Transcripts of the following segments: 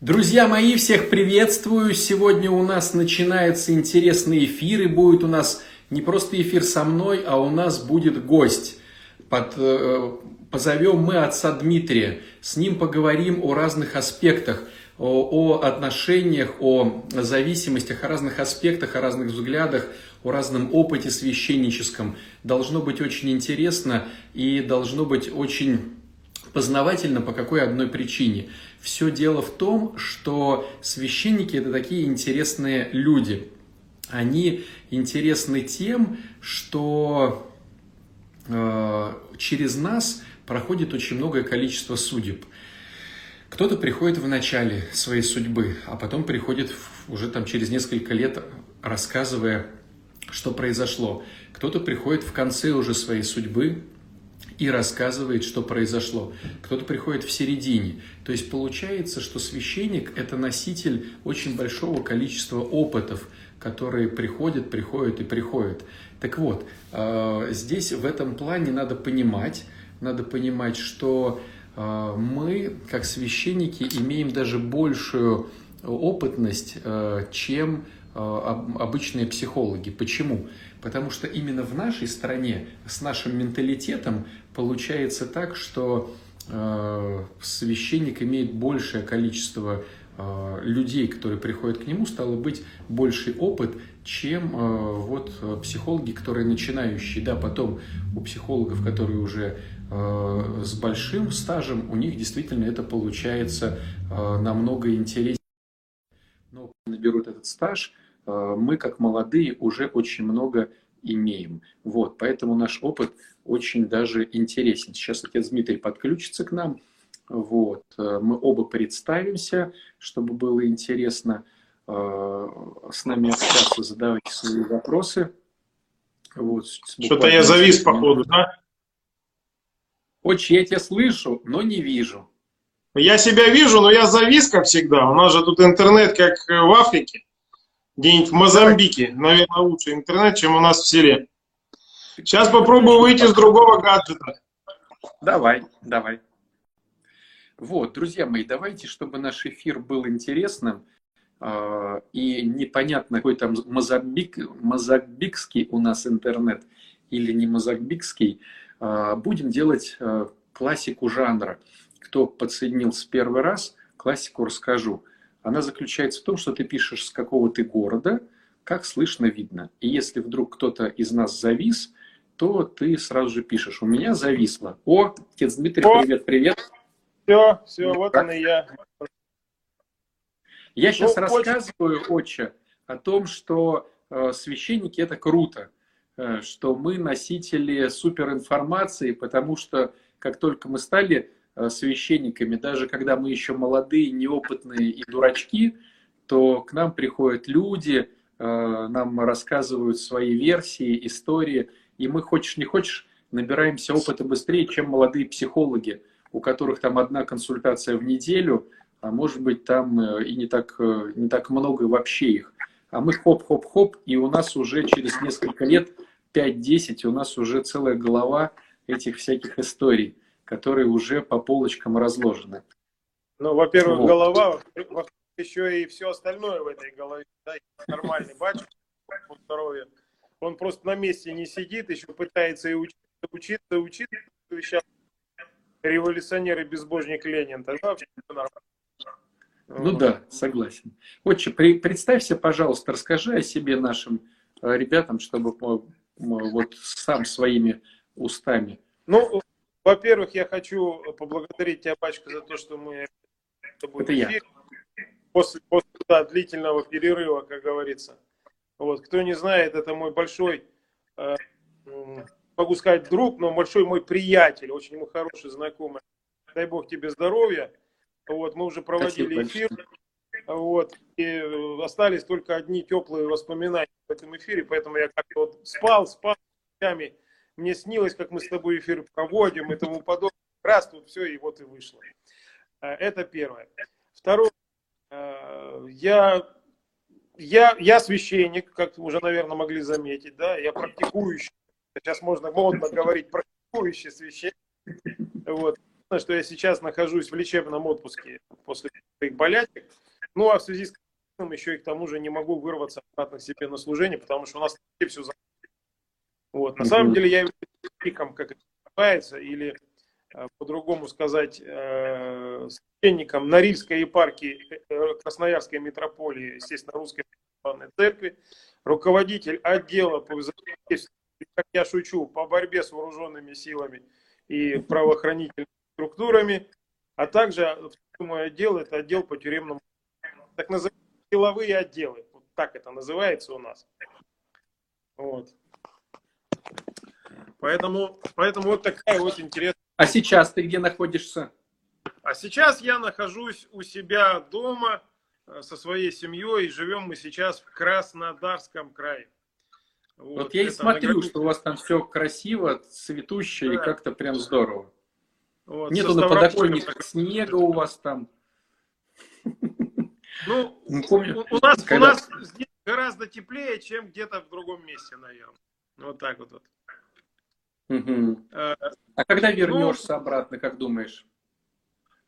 Друзья мои, всех приветствую. Сегодня у нас начинается интересный эфир, и будет у нас не просто эфир со мной, а у нас будет гость. Под, э, позовем мы отца Дмитрия. С ним поговорим о разных аспектах, о, о отношениях, о зависимостях, о разных аспектах, о разных взглядах, о разном опыте священническом. Должно быть очень интересно и должно быть очень познавательно по какой одной причине. Все дело в том, что священники это такие интересные люди. Они интересны тем, что э, через нас проходит очень многое количество судеб. Кто-то приходит в начале своей судьбы, а потом приходит уже там через несколько лет, рассказывая, что произошло. Кто-то приходит в конце уже своей судьбы, и рассказывает, что произошло. Кто-то приходит в середине. То есть получается, что священник – это носитель очень большого количества опытов, которые приходят, приходят и приходят. Так вот, э, здесь в этом плане надо понимать, надо понимать, что э, мы, как священники, имеем даже большую опытность, э, чем обычные психологи. Почему? Потому что именно в нашей стране с нашим менталитетом получается так, что э, священник имеет большее количество э, людей, которые приходят к нему, стало быть больший опыт, чем э, вот психологи, которые начинающие. Да, потом у психологов, которые уже э, с большим стажем, у них действительно это получается э, намного интереснее. Но наберут этот стаж, э, мы как молодые уже очень много имеем. Вот, поэтому наш опыт очень даже интересен. Сейчас отец Дмитрий подключится к нам. Вот, э, мы оба представимся, чтобы было интересно э, с нами общаться, задавайте свои вопросы. Вот, Что-то я завис, походу, да? Очень я тебя слышу, но не вижу. Я себя вижу, но я завис, как всегда. У нас же тут интернет, как в Африке где-нибудь в Мозамбике, наверное, лучше интернет, чем у нас в селе. Сейчас попробую выйти с другого гаджета. Давай, давай. Вот, друзья мои, давайте, чтобы наш эфир был интересным э, и непонятно, какой там мозамбик, мозамбикский у нас интернет или не мозамбикский, э, будем делать э, классику жанра. Кто подсоединил с первый раз, классику расскажу она заключается в том, что ты пишешь с какого ты города, как слышно, видно. И если вдруг кто-то из нас завис, то ты сразу же пишешь, у меня зависло. О, отец Дмитрий, О! привет, привет. Все, все, вот он и я. Я сейчас ну, рассказываю, очень... отче, о том, что э, священники это круто, э, что мы носители суперинформации, потому что как только мы стали священниками, даже когда мы еще молодые, неопытные и дурачки, то к нам приходят люди, э, нам рассказывают свои версии, истории, и мы, хочешь не хочешь, набираемся опыта быстрее, чем молодые психологи, у которых там одна консультация в неделю, а может быть там э, и не так, не так много вообще их. А мы хоп-хоп-хоп, и у нас уже через несколько лет, 5-10, у нас уже целая голова этих всяких историй которые уже по полочкам разложены. Ну, во-первых, вот. голова, во еще и все остальное в этой голове. Да? Нормальный батюшка по здоровью. Он просто на месте не сидит, еще пытается и учиться, учиться, учиться. Сейчас революционер и безбожник Ленин. Тогда вообще нормально. Ну да, согласен. Отче, при, представься, пожалуйста, расскажи о себе нашим э, ребятам, чтобы вот сам своими устами. Ну, во-первых, я хочу поблагодарить тебя, Пачка, за то, что мы с тобой Это я. после, после да, длительного перерыва, как говорится. Вот. Кто не знает, это мой большой, э, могу сказать, друг, но большой мой приятель, очень мой хороший знакомый. Дай Бог тебе здоровья. Вот, мы уже проводили эфир. Вот, и остались только одни теплые воспоминания в этом эфире, поэтому я как-то вот спал, спал, мне снилось, как мы с тобой эфир проводим и тому подобное. Раз тут все, и вот и вышло. Э, это первое. Второе. Э, я, я, я священник, как уже, наверное, могли заметить, да, я практикующий. Сейчас можно модно говорить, практикующий священник. Вот. Что я сейчас нахожусь в лечебном отпуске после своих болячек. Ну, а в связи с еще и к тому же не могу вырваться обратно к себе на служение, потому что у нас все Вот. На самом деле я являюсь пиком, как это называется, или э, по-другому сказать, э, священником Норильской епархии э, Красноярской митрополии, естественно, Русской православной церкви, руководитель отдела по как я шучу, по борьбе с вооруженными силами и правоохранительными структурами, а также мой отдел, это отдел по тюремному, так называемые силовые отделы, вот так это называется у нас. Вот. Поэтому, поэтому вот такая вот интересная. А сейчас ты где находишься? А сейчас я нахожусь у себя дома э, со своей семьей, и живем мы сейчас в Краснодарском крае. Вот, вот я и смотрю, что у вас там все красиво, цветуще да. и как-то прям здорово. Вот, Нету на подоконниках снега у вас там. Ну, помню, у, у, нас, когда... у нас здесь гораздо теплее, чем где-то в другом месте, наверное. Вот так вот. вот. Угу. А, когда вернешься ну, обратно, как думаешь?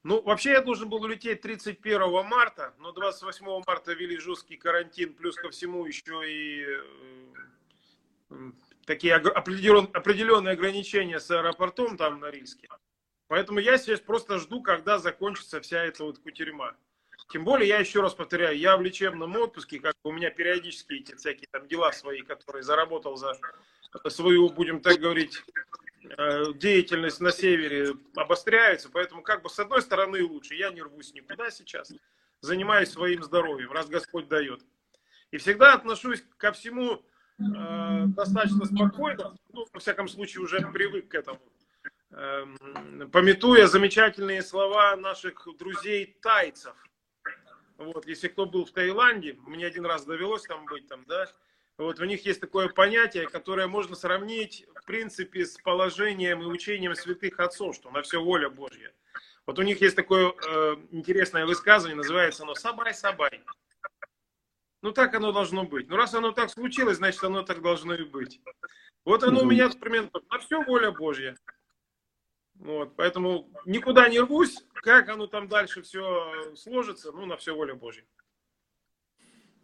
Ну, вообще я должен был улететь 31 марта, но 28 марта ввели жесткий карантин, плюс ко всему еще и такие определенные ограничения с аэропортом там на Рильске. Поэтому я сейчас просто жду, когда закончится вся эта вот кутерьма. Тем более, я еще раз повторяю, я в лечебном отпуске, как у меня периодически эти всякие там дела свои, которые заработал за свою, будем так говорить, э, деятельность на севере обостряются. Поэтому как бы с одной стороны лучше, я не рвусь никуда сейчас, занимаюсь своим здоровьем, раз Господь дает. И всегда отношусь ко всему э, достаточно спокойно, ну, во всяком случае, уже привык к этому. Э, пометуя замечательные слова наших друзей тайцев. Вот, если кто был в Таиланде, мне один раз довелось там быть, там, да, вот у них есть такое понятие, которое можно сравнить, в принципе, с положением и учением святых отцов, что на все воля Божья. Вот у них есть такое э, интересное высказывание, называется оно «сабай-сабай». Ну, так оно должно быть. Ну, раз оно так случилось, значит, оно так должно и быть. Вот оно у меня примерно на все воля Божья. Вот, поэтому никуда не рвусь. Как оно там дальше все сложится, ну, на все воля Божья.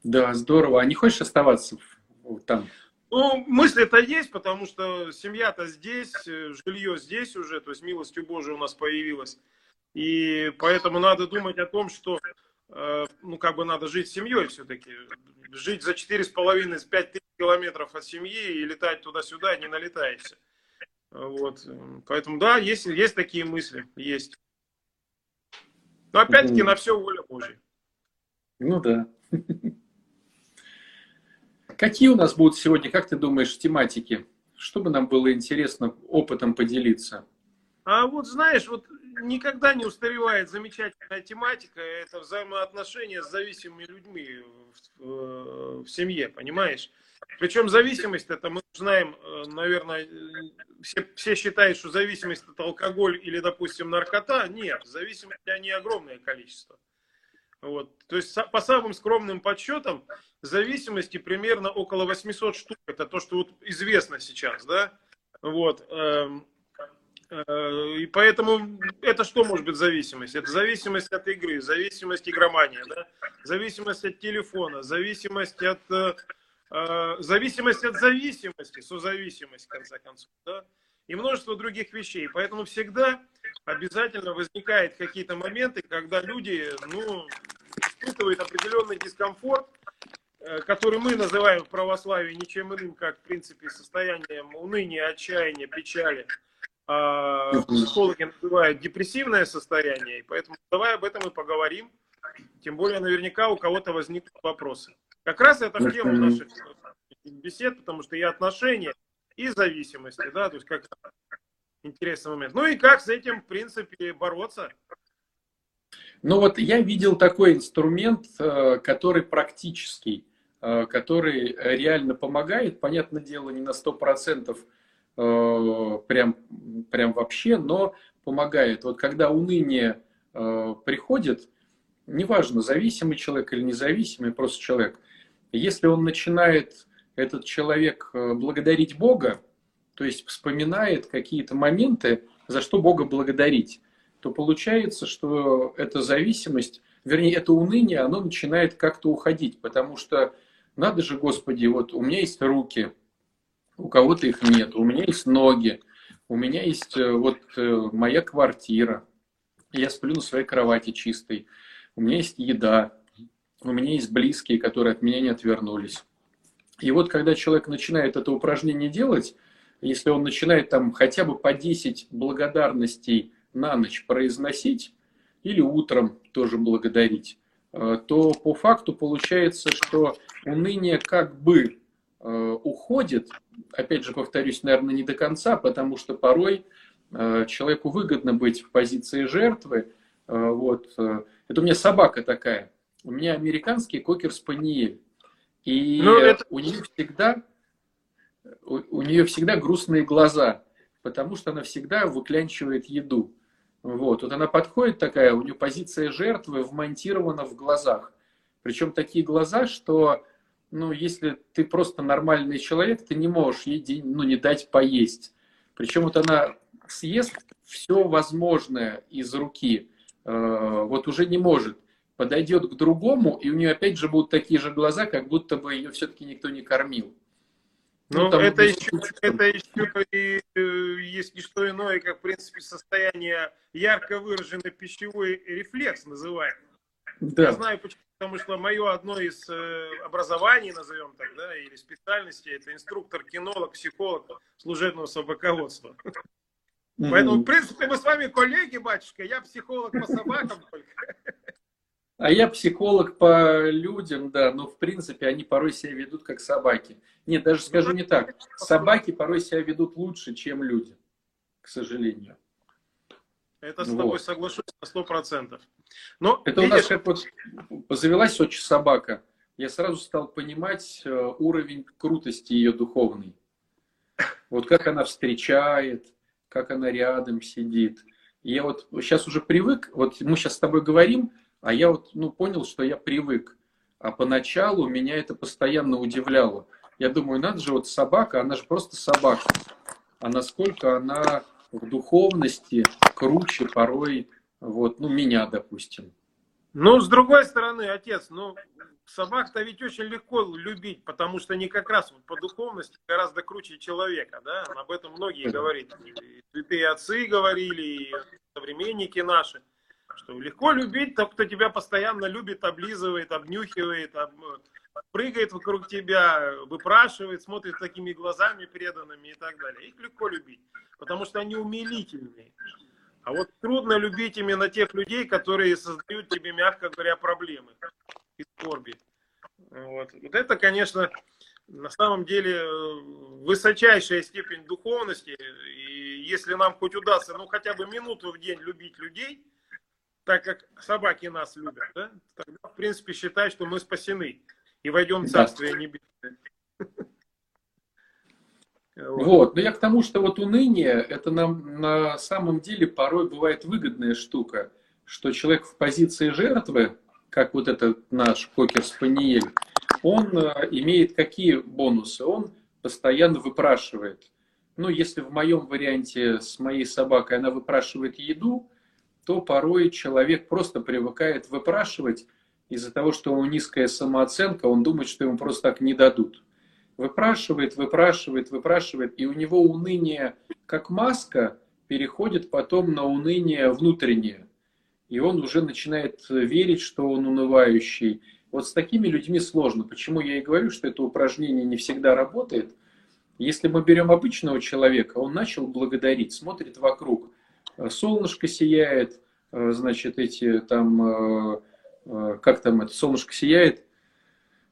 Да, здорово. А не хочешь оставаться там? Ну, мысли-то есть, потому что семья-то здесь, э, жилье здесь уже, то есть милостью Божией у нас появилась. И поэтому надо думать о том, что Э, ну, как бы надо жить с семьей все-таки. Жить за 4,5-5 тысяч километров от семьи и летать туда-сюда не налетаешься. Вот. Поэтому, да, есть, есть такие мысли, есть. Но опять-таки на все воля Божья. Ну да. Какие у нас будут сегодня, как ты думаешь, тематики? Что бы нам было интересно опытом поделиться? А вот знаешь, вот никогда не устаревает замечательная тематика, это взаимоотношения с зависимыми людьми в, в, в семье, понимаешь? Причем зависимость, это мы знаем, э, наверное, все, все считают, что зависимость это алкоголь или, допустим, наркота. Нет, зависимости они огромное количество. Вот. То есть по самым скромным подсчетам зависимости примерно около 800 штук. Это то, что вот известно сейчас, да? Вот. Эм, Э, и поэтому это что может быть зависимость? Это зависимость от игры, зависимость игромания, да? зависимость от телефона, зависимость от, э, зависимость от зависимости, созависимость, в конце концов, да? и множество других вещей. Поэтому всегда обязательно возникают какие-то моменты, когда люди ну, испытывают определенный дискомфорт, э, который мы называем в православии ничем иным, как, в принципе, состоянием уныния, отчаяния, печали – а, психологи называют депрессивное состояние, и поэтому давай об этом и поговорим. Тем более, наверняка у кого-то возникнут вопросы. Как раз это в тему наших бесед, потому что и отношения, и зависимости, да, то есть как интересный момент. Ну и как с этим, в принципе, бороться? Ну вот я видел такой инструмент, э, который практический, э, который реально помогает, понятное дело, не на 100%, Э, прям, прям вообще, но помогает. Вот когда уныние э, приходит, неважно, зависимый человек или независимый, просто человек, если он начинает, этот человек, э, благодарить Бога, то есть вспоминает какие-то моменты, за что Бога благодарить. то получается, что эта зависимость, вернее, это уныние, оно начинает как-то уходить, потому что надо же, Господи, вот у меня есть руки, у кого-то их нет, у меня есть ноги, у меня есть э, вот э, моя квартира, я сплю на своей кровати чистой, у меня есть еда, у меня есть близкие, которые от меня не отвернулись. И вот когда человек начинает это упражнение делать, если он начинает там хотя бы по 10 благодарностей на ночь произносить, или утром тоже благодарить, э, то по факту получается, что уныние как бы э, уходит, опять же повторюсь, наверное, не до конца, потому что порой э, человеку выгодно быть в позиции жертвы. Вот. Это у меня собака такая. У меня американский кокер-спаниель. И ну, это... у нее всегда у, у нее всегда грустные глаза, потому что она всегда выклянчивает еду. Вот. вот она подходит такая, у нее позиция жертвы вмонтирована в глазах. Причем такие глаза, что ну, если ты просто нормальный человек, ты не можешь ей день, ну, не дать поесть. Причем вот она съест все возможное из руки, э, вот уже не может. Подойдет к другому, и у нее опять же будут такие же глаза, как будто бы ее все-таки никто не кормил. Ну, ну это, еще, это еще и э, есть не что иное, как, в принципе, состояние ярко выраженный пищевой рефлекс называемый. Да. Я знаю, почему, потому что мое одно из э, образований, назовем так, да, или специальностей, это инструктор, кинолог, психолог служебного собаководства. Mm-hmm. Поэтому, в принципе, мы с вами коллеги, батюшка, я психолог по собакам только. А я психолог по людям, да, но в принципе они порой себя ведут как собаки. Нет, даже скажу не так. Собаки порой себя ведут лучше, чем люди, к сожалению. Это с тобой вот. соглашусь на сто процентов. Но это видишь... у нас как вот завелась очень собака. Я сразу стал понимать э, уровень крутости ее духовной. Вот как она встречает, как она рядом сидит. Я вот сейчас уже привык, вот мы сейчас с тобой говорим, а я вот ну, понял, что я привык. А поначалу меня это постоянно удивляло. Я думаю, надо же, вот собака, она же просто собака. А насколько она в духовности круче порой, вот, ну, меня, допустим. Ну, с другой стороны, отец, ну, собак-то ведь очень легко любить, потому что они как раз вот по духовности гораздо круче человека, да, об этом многие говорят. И святые отцы говорили, и современники наши что легко любить того, кто тебя постоянно любит, облизывает, обнюхивает, об... прыгает вокруг тебя, выпрашивает, смотрит такими глазами преданными и так далее. Их легко любить, потому что они умилительные. А вот трудно любить именно тех людей, которые создают тебе, мягко говоря, проблемы и скорби. Вот. вот это, конечно, на самом деле высочайшая степень духовности. И если нам хоть удастся, ну хотя бы минуту в день любить людей – так как собаки нас любят, да, тогда, в принципе, считай, что мы спасены и войдем в Царствие да. Небесное. Вот, но я к тому, что вот уныние, это нам на самом деле порой бывает выгодная штука, что человек в позиции жертвы, как вот этот наш кокер-спаниель, он э, имеет какие бонусы? Он постоянно выпрашивает. Ну, если в моем варианте с моей собакой она выпрашивает еду, то порой человек просто привыкает выпрашивать из-за того, что у него низкая самооценка, он думает, что ему просто так не дадут. Выпрашивает, выпрашивает, выпрашивает, и у него уныние как маска переходит потом на уныние внутреннее. И он уже начинает верить, что он унывающий. Вот с такими людьми сложно. Почему я и говорю, что это упражнение не всегда работает. Если мы берем обычного человека, он начал благодарить, смотрит вокруг – солнышко сияет, э, значит, эти там, э, э, как там это солнышко сияет,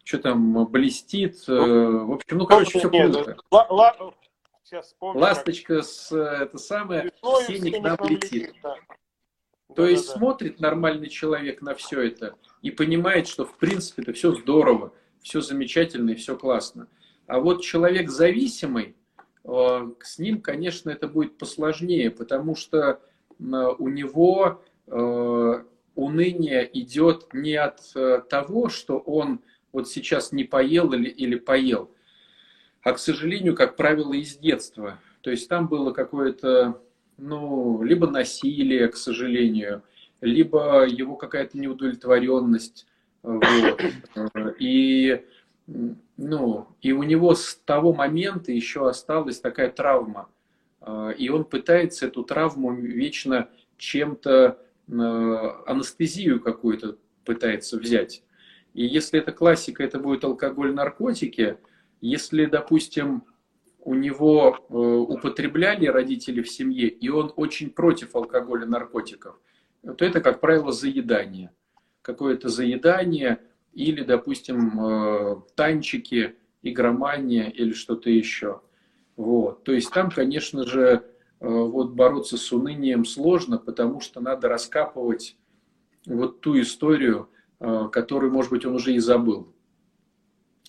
что там блестит, в общем, ну, короче, все круто. Сейчас вспомню, Ласточка с, это самое, синий к нам летит. То да, есть да, смотрит нормальный человек на все это и понимает, что в принципе это все здорово, все замечательно и все классно. А вот человек зависимый, Э, с ним, конечно, это будет посложнее, потому что у него э, уныние идет не от э, того, что он вот сейчас не поел или, или поел, а, к сожалению, как правило, из детства. То есть там было какое-то ну, либо насилие, к сожалению, либо его какая-то неудовлетворенность. Вот. И, ну, и у него с того момента еще осталась такая травма. И он пытается эту травму вечно чем-то, анестезию какую-то пытается взять. И если это классика, это будет алкоголь, наркотики. Если, допустим, у него э, употребляли родители в семье, и он очень против алкоголя, наркотиков, то это, как правило, заедание. Какое-то заедание или, допустим, э, танчики, игромания или что-то еще. Вот. То есть там, конечно же, э, вот бороться с унынием сложно, потому что надо раскапывать вот ту историю, которую, может быть, он уже и забыл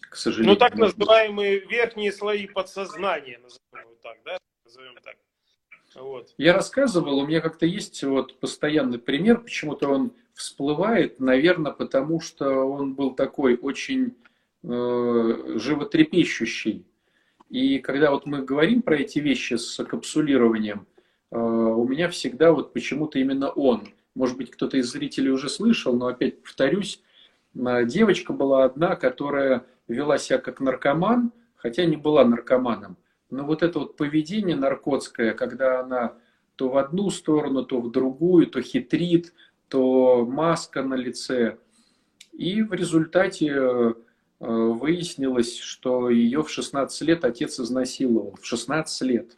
к сожалению. Ну, так называемые верхние слои подсознания, назовем так, да? Назовем так. Вот. Я рассказывал, у меня как-то есть вот постоянный пример, почему-то он всплывает, наверное, потому что он был такой очень э, животрепещущий. И когда вот мы говорим про эти вещи с капсулированием, э, у меня всегда вот почему-то именно он. Может быть, кто-то из зрителей уже слышал, но опять повторюсь, э, девочка была одна, которая вела себя как наркоман, хотя не была наркоманом. Но вот это вот поведение наркотское, когда она то в одну сторону, то в другую, то хитрит, то маска на лице. И в результате э, выяснилось, что ее в 16 лет отец изнасиловал. В 16 лет.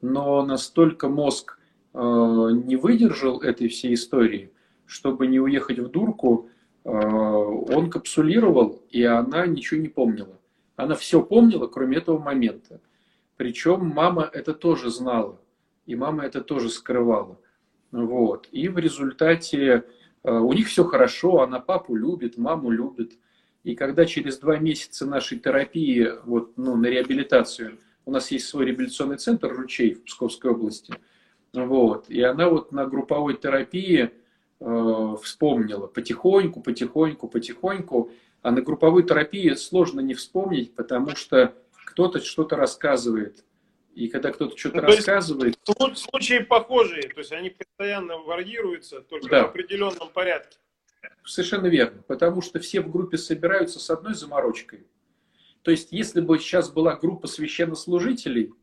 Но настолько мозг э, не выдержал этой всей истории, чтобы не уехать в дурку, Э, он капсулировал, и она ничего не помнила. Она все помнила, кроме этого момента. Причем мама это тоже знала, и мама это тоже скрывала. Вот. И в результате э, у них все хорошо, она папу любит, маму любит. И когда через два месяца нашей терапии вот, ну, на реабилитацию, у нас есть свой реабилитационный центр «Ручей» в Псковской области, вот, и она вот на групповой терапии Э, вспомнила потихоньку, потихоньку, потихоньку. А на групповой терапии сложно не вспомнить, потому что кто-то что-то рассказывает. И когда кто-то что-то ну, рассказывает... Случаи похожие, то есть они постоянно варьируются, только да. в определенном порядке. Совершенно верно, потому что все в группе собираются с одной заморочкой. То есть, если бы сейчас была группа священнослужителей,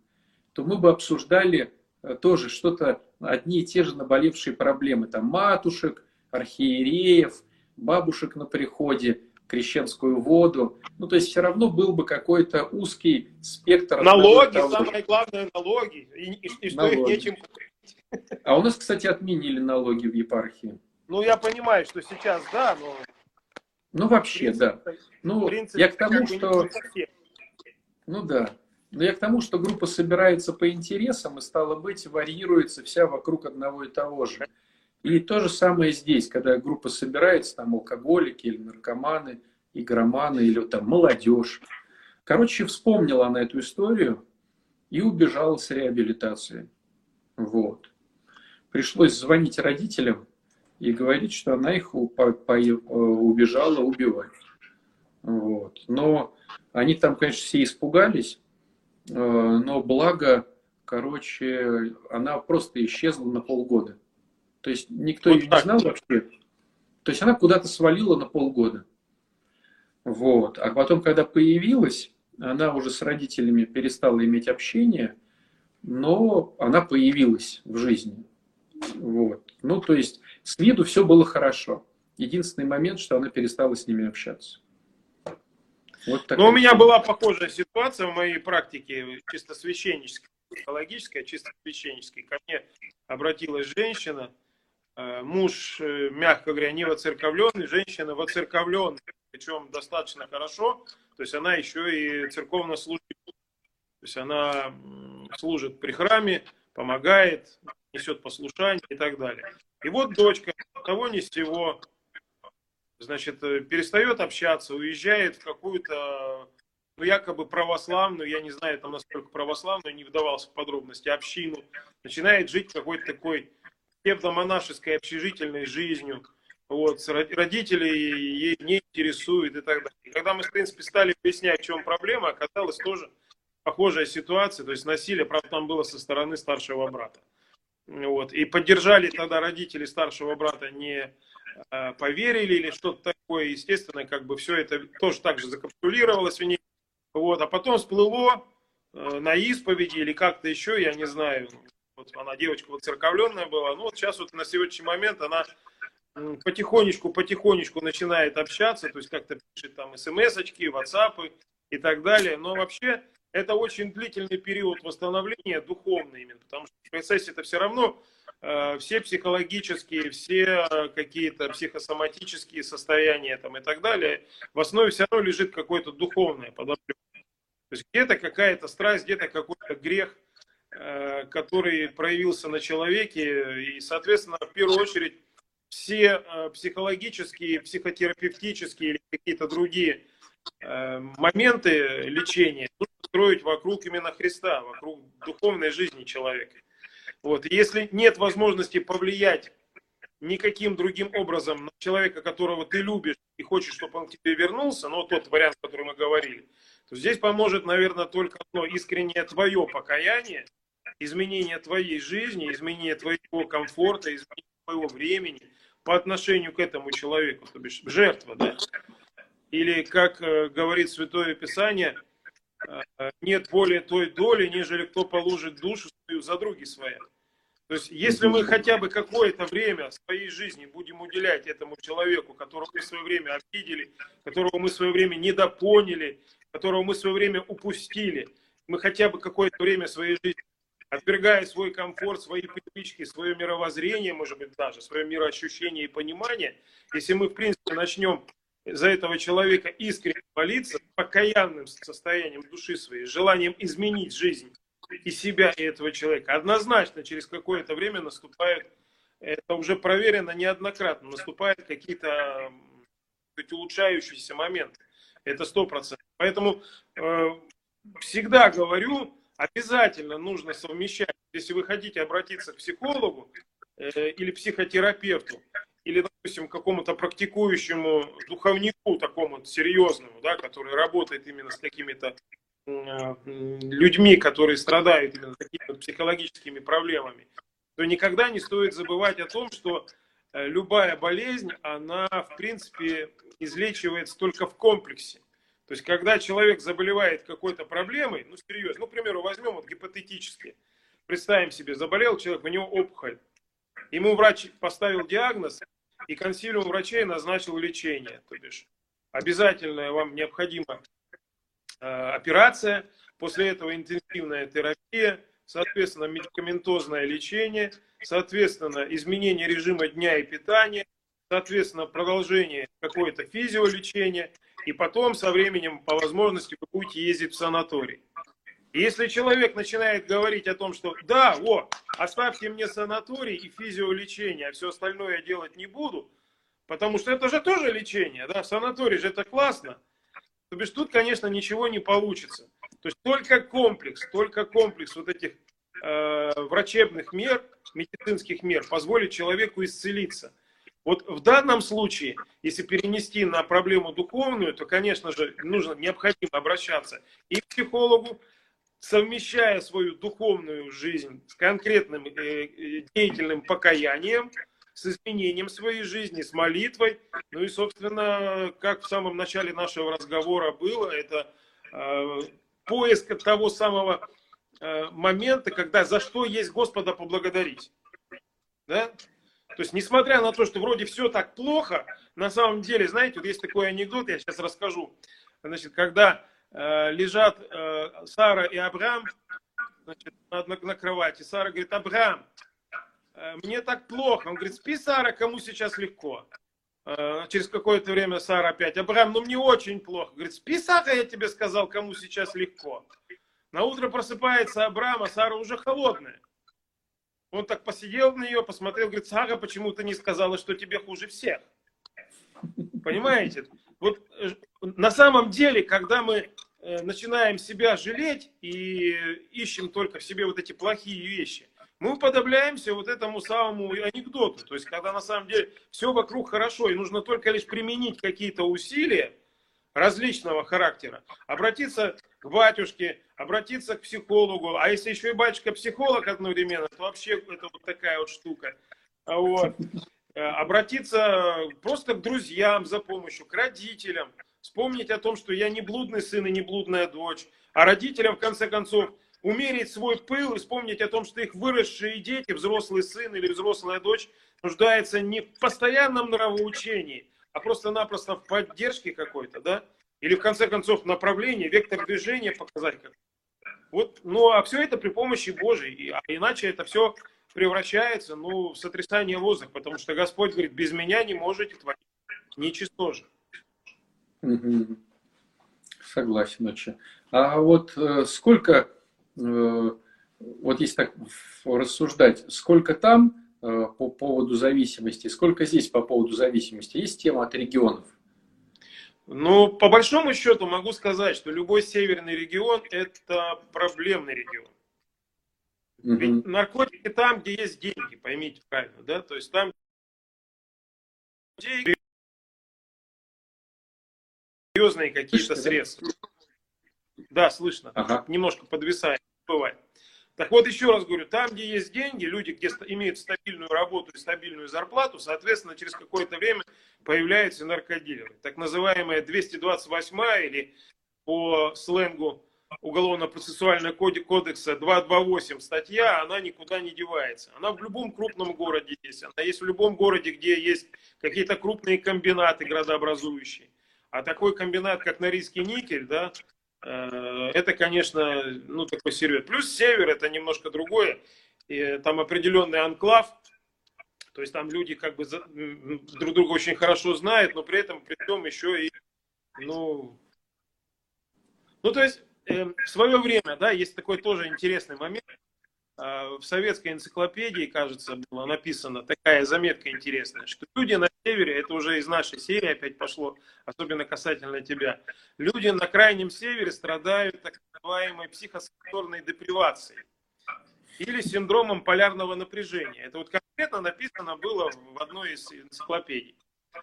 то мы бы обсуждали Э, тоже что-то, одни и те же наболевшие проблемы. Там матушек, архиереев, бабушек на приходе, крещенскую воду. Ну, то есть все равно был бы какой-то узкий спектр. Налоги, того, самое главное, налоги. И, и, и что налоги. их нечем купить. А у нас, кстати, отменили налоги в епархии. Ну, я понимаю, что сейчас, да, но... Ну, вообще, принципе, да. Ну, принципе, я к тому, что... Ну, да. Но я к тому, что группа собирается по интересам и, стало быть, варьируется вся вокруг одного и того же. И то же самое здесь, когда группа собирается, там алкоголики или наркоманы, игроманы или там молодежь. Короче, вспомнила она эту историю и убежала с реабилитации. Вот. Пришлось звонить родителям и говорить, что она их убежала убивать. Вот. Но они там, конечно, все испугались, Э, но благо, короче, она просто исчезла на полгода. То есть никто вот ее так. не знал вообще. То есть она куда-то свалила на полгода. Вот. А потом, когда появилась, она уже с родителями перестала иметь общение, но она появилась в жизни. Вот. Ну, то есть с виду все было хорошо. Единственный момент, что она перестала с ними общаться. Вот Но у меня была похожая ситуация в моей практике, чисто священнической, психологической, чисто священнической. Ко мне обратилась женщина, муж, э, мягко говоря, не воцерковленный, женщина воцерковленная, причем достаточно хорошо, то есть она еще и церковно служит. То есть она служит при храме, помогает, несет послушание и так далее. И вот дочка того ни с сего значит, э, перестает общаться, уезжает в какую-то, ну, якобы православную, я не знаю, там насколько православную, не вдавался в подробности, общину, начинает жить какой-то такой псевдомонашеской общежительной жизнью, вот, родители ей не интересуют и так далее. Когда мы, в принципе, стали объяснять, в чем проблема, оказалось тоже похожая ситуация, то есть насилие, правда, там было со стороны старшего брата. Вот, и поддержали тогда родители старшего брата, не э, поверили или что-то такое. Естественно, как бы все это тоже так же закапсулировалось у них. Вот, а потом всплыло э, на исповеди или как-то еще, я не знаю. Вот она девочка воцерковленная была. Ну вот сейчас вот на сегодняшний момент она потихонечку, потихонечку начинает общаться, то есть как-то пишет там смс-очки, ватсапы и так далее. Но вообще это очень длительный период восстановления духовный именно, потому что в процессе это все равно э, все психологические, все какие-то психосоматические состояния там и так далее, в основе все равно лежит какое-то духовное подоплека. То есть где-то какая-то страсть, где-то какой-то грех, который проявился на человеке, и, соответственно, в первую очередь все э, психологические, психотерапевтические или какие-то другие э, моменты лечения нужно строить вокруг именно Христа, вокруг духовной жизни человека. Вот. И если нет возможности повлиять никаким другим образом на человека, которого ты любишь и хочешь, чтобы он к тебе вернулся, ну, тот вариант, который мы говорили, то здесь поможет, наверное, только одно искреннее твое покаяние, изменение твоей жизни, изменение твоего комфорта, изменение твоего времени по отношению к этому человеку, то бишь жертва, да? Или, как э, говорит Святое Писание, э, нет более той доли, нежели кто положит душу свою за други свои. То есть, если мы хотя бы какое-то время своей жизни будем уделять этому человеку, которого мы в свое время обидели, которого мы в свое время недопоняли, которого мы в свое время упустили, мы хотя бы какое-то время своей жизни отвергая свой комфорт, свои привычки, свое мировоззрение, может быть, даже свое мироощущение и понимание, если мы, в принципе, начнем за этого человека искренне молиться, покаянным состоянием души своей, желанием изменить жизнь и себя, и этого человека, однозначно через какое-то время наступает, это уже проверено неоднократно, наступают какие-то улучшающиеся моменты. Это сто процентов. Поэтому э, всегда говорю, обязательно нужно совмещать. Если вы хотите обратиться к психологу э, или психотерапевту, или, допустим, какому-то практикующему духовнику такому серьезному, да, который работает именно с какими-то э, людьми, которые страдают именно такими психологическими проблемами, то никогда не стоит забывать о том, что э, любая болезнь, она, в принципе, излечивается только в комплексе. То есть, когда человек заболевает какой-то проблемой, ну, серьезно, ну, к примеру, возьмем вот гипотетически, представим себе, заболел человек, у него опухоль. Ему врач поставил диагноз, и консилиум врачей назначил лечение. То бишь, обязательно вам необходима э, операция, после этого интенсивная терапия, соответственно, медикаментозное лечение, соответственно, изменение режима дня и питания, соответственно, продолжение какое-то физиолечения – и потом со временем по возможности вы будете ездить в санаторий. Если человек начинает говорить о том, что да, о, оставьте мне санаторий и физиолечение, а все остальное я делать не буду, потому что это же тоже лечение, да, санаторий же это классно, то бишь тут, конечно, ничего не получится. То есть только комплекс, только комплекс вот этих э, врачебных мер, медицинских мер позволит человеку исцелиться. Вот в данном случае, если перенести на проблему духовную, то, конечно же, нужно, необходимо обращаться и к психологу, совмещая свою духовную жизнь с конкретным э, э, деятельным покаянием, с изменением своей жизни, с молитвой. Ну и, собственно, как в самом начале нашего разговора было, это э, поиск того самого э, момента, когда за что есть Господа поблагодарить. Да? То есть, несмотря на то, что вроде все так плохо, на самом деле, знаете, вот есть такой анекдот, я сейчас расскажу. Значит, когда э, лежат э, Сара и Абрам значит, на, на, на кровати, Сара говорит, Абрам, э, мне так плохо. Он говорит, спи, Сара, кому сейчас легко. Э, через какое-то время Сара опять, Абрам, ну мне очень плохо. Говорит, спи, Сара, я тебе сказал, кому сейчас легко. На утро просыпается Абрам, а Сара уже холодная. Он так посидел на нее, посмотрел, говорит, Сара, почему ты не сказала, что тебе хуже всех? Понимаете? Вот э, на самом деле, когда мы э, начинаем себя жалеть и ищем только в себе вот эти плохие вещи, мы уподобляемся вот этому самому анекдоту. То есть, когда на самом деле все вокруг хорошо, и нужно только лишь применить какие-то усилия, различного характера. Обратиться к батюшке, обратиться к психологу. А если еще и батюшка психолог одновременно, то вообще это вот такая вот штука. Вот. Э, обратиться просто к друзьям за помощью, к родителям. Вспомнить о том, что я не блудный сын и не блудная дочь. А родителям, в конце концов, умерить свой пыл и вспомнить о том, что их выросшие дети, взрослый сын или взрослая дочь, нуждаются не в постоянном нравоучении, а просто-напросто в поддержке какой-то, да? Или в конце концов направление, вектор движения показать. Как... Вот, ну а все это при помощи Божьей, а иначе это все превращается ну, в сотрясание воздуха, потому что Господь говорит, без меня не можете творить ничтоже. Угу. Согласен очень. А вот э, сколько, э, вот если так рассуждать, сколько там по поводу зависимости, сколько здесь по поводу зависимости? Есть тема от регионов? Ну, по большому счету могу сказать, что любой северный регион – это проблемный регион. Ведь наркотики там, где есть деньги, поймите правильно, да? То есть там серьезные какие-то средства. Да, слышно. Ага. Немножко подвисает, бывает. Так вот, еще раз говорю, там, где есть деньги, люди, где имеют стабильную работу и стабильную зарплату, соответственно, через какое-то время появляются наркодилеры. Так называемая 228 или по сленгу Уголовно-процессуального кодекса 228 статья, она никуда не девается. Она в любом крупном городе есть. Она есть в любом городе, где есть какие-то крупные комбинаты градообразующие. А такой комбинат, как Норильский никель, да, это, конечно, ну, такой серьезный. Плюс север, это немножко другое. И там определенный анклав, то есть там люди как бы друг друга очень хорошо знают, но при этом при том еще и, ну, ну, то есть Эм, в свое время, да, есть такой тоже интересный момент. А, в советской энциклопедии, кажется, было написано такая заметка интересная, что люди на севере, это уже из нашей серии опять пошло, особенно касательно тебя, люди на крайнем севере страдают так называемой психосенсорной депривацией или синдромом полярного напряжения. Это вот конкретно написано было в одной из энциклопедий.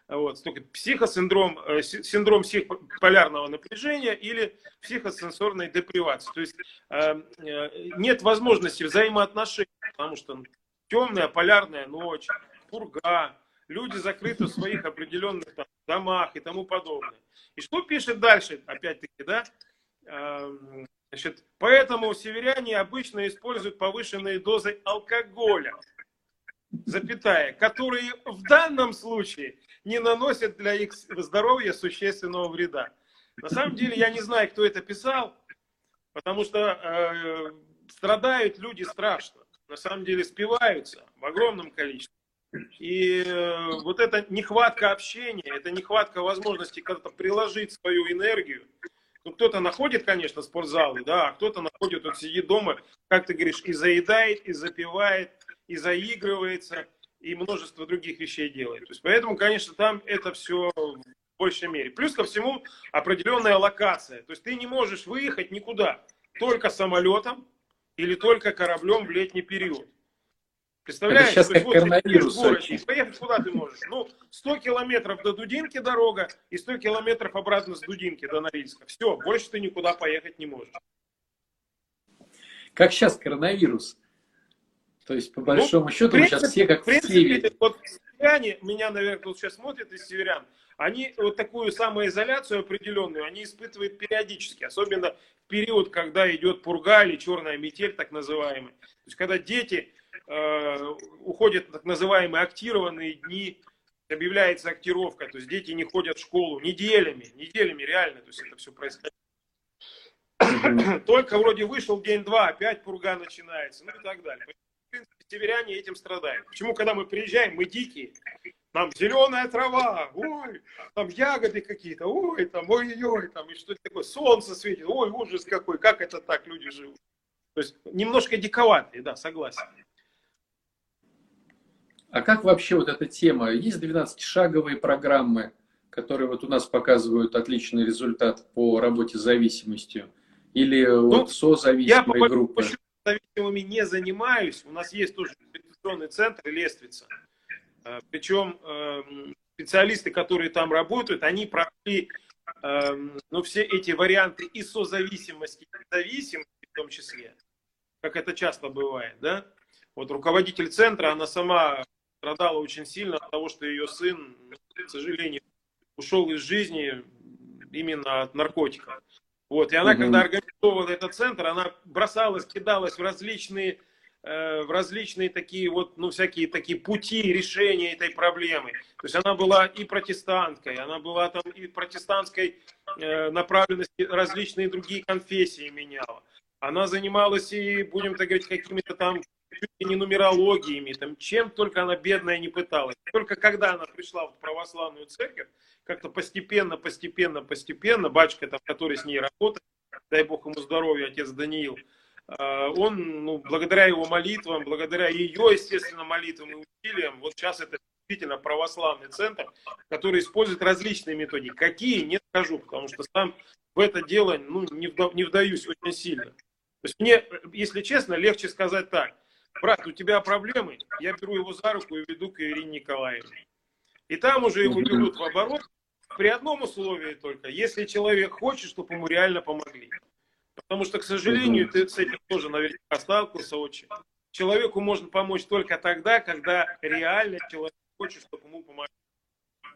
Вот, психосиндром, э, синдром психополярного напряжения или психосенсорной депривации. То есть э, э, нет возможности взаимоотношений, потому что темная полярная ночь, пурга, люди закрыты в своих определенных там, домах и тому подобное. И что пишет дальше, опять-таки, да? Значит, поэтому северяне обычно используют повышенные дозы алкоголя, запятая, которые в данном случае не наносят для их здоровья существенного вреда. На самом деле я не знаю, кто это писал, потому что э, страдают люди страшно. На самом деле спиваются в огромном количестве. И э, вот эта нехватка общения, это нехватка возможности как-то приложить свою энергию. Ну, кто-то находит, конечно, спортзалы, да, а кто-то находит, он сидит дома, как ты говоришь, и заедает, и запивает, и заигрывается и множество других вещей делает. То есть, поэтому, конечно, там это все в большей мере. Плюс ко всему определенная локация. То есть ты не можешь выехать никуда, только самолетом или только кораблем в летний период. Представляешь? Это сейчас как вот коронавирус. Городе, поехать куда ты можешь? Ну, 100 километров до Дудинки дорога и 100 километров обратно с Дудинки до Норильска. Все, больше ты никуда поехать не можешь. Как сейчас коронавирус? То есть, по ну, большому ну, счету, принципе, сейчас все как в принципе, вот северяне, меня, наверное, тут сейчас смотрят из северян, они вот такую самоизоляцию определенную, они испытывают периодически, особенно в период, когда идет пурга или черная метель, так называемая. То есть, когда дети э, уходят так называемые актированные дни, объявляется актировка, то есть дети не ходят в школу неделями, неделями реально, то есть это все происходит. Только вроде вышел день-два, опять пурга начинается, ну и так далее северяне этим страдают. Почему, когда мы приезжаем, мы дикие, там зеленая трава, ой, там ягоды какие-то, ой, там, ой-ой, там, и что-то такое, солнце светит, ой, ужас какой, как это так люди живут. То есть немножко диковатые, да, согласен. А как вообще вот эта тема? Есть 12-шаговые программы, которые вот у нас показывают отличный результат по работе с зависимостью? Или ну, вот созависимые я группы? Я зависимыми не занимаюсь. У нас есть тоже реабилитационный центр Лествица. Э, Причем эм, специалисты, которые там работают, они прошли эм, ну, все эти варианты и созависимости, и зависимости в том числе, как это часто бывает, да, вот руководитель центра, она сама страдала очень сильно от того, что ее сын, к сожалению, ушел из жизни именно от наркотиков. Вот, и она, угу. когда организовывала этот центр, она бросалась, кидалась в различные, э, в различные такие вот, ну, всякие такие пути решения этой проблемы. То есть она была и протестанткой, она была там и протестантской э, направленности, различные другие конфессии меняла. Она занималась и, будем так говорить, какими-то там чуть не нумерологиями, там, чем только она бедная не пыталась. Только когда она пришла в православную церковь, как-то постепенно, постепенно, постепенно, батюшка, там, который с ней работает, дай бог ему здоровья, отец Даниил, а, он, ну, благодаря его молитвам, благодаря ее, естественно, молитвам и усилиям, вот сейчас это действительно православный центр, который использует различные методики. Какие, не скажу, потому что сам в это дело ну, не, вда, не вдаюсь очень сильно. То есть мне, если честно, легче сказать так брат, у тебя проблемы, я беру его за руку и веду к Ирине Николаевне. И там уже его берут в оборот при одном условии только, если человек хочет, чтобы ему реально помогли. Потому что, к сожалению, ты с этим тоже наверняка сталкивался очень. Человеку можно помочь только тогда, когда реально человек хочет, чтобы ему помогли.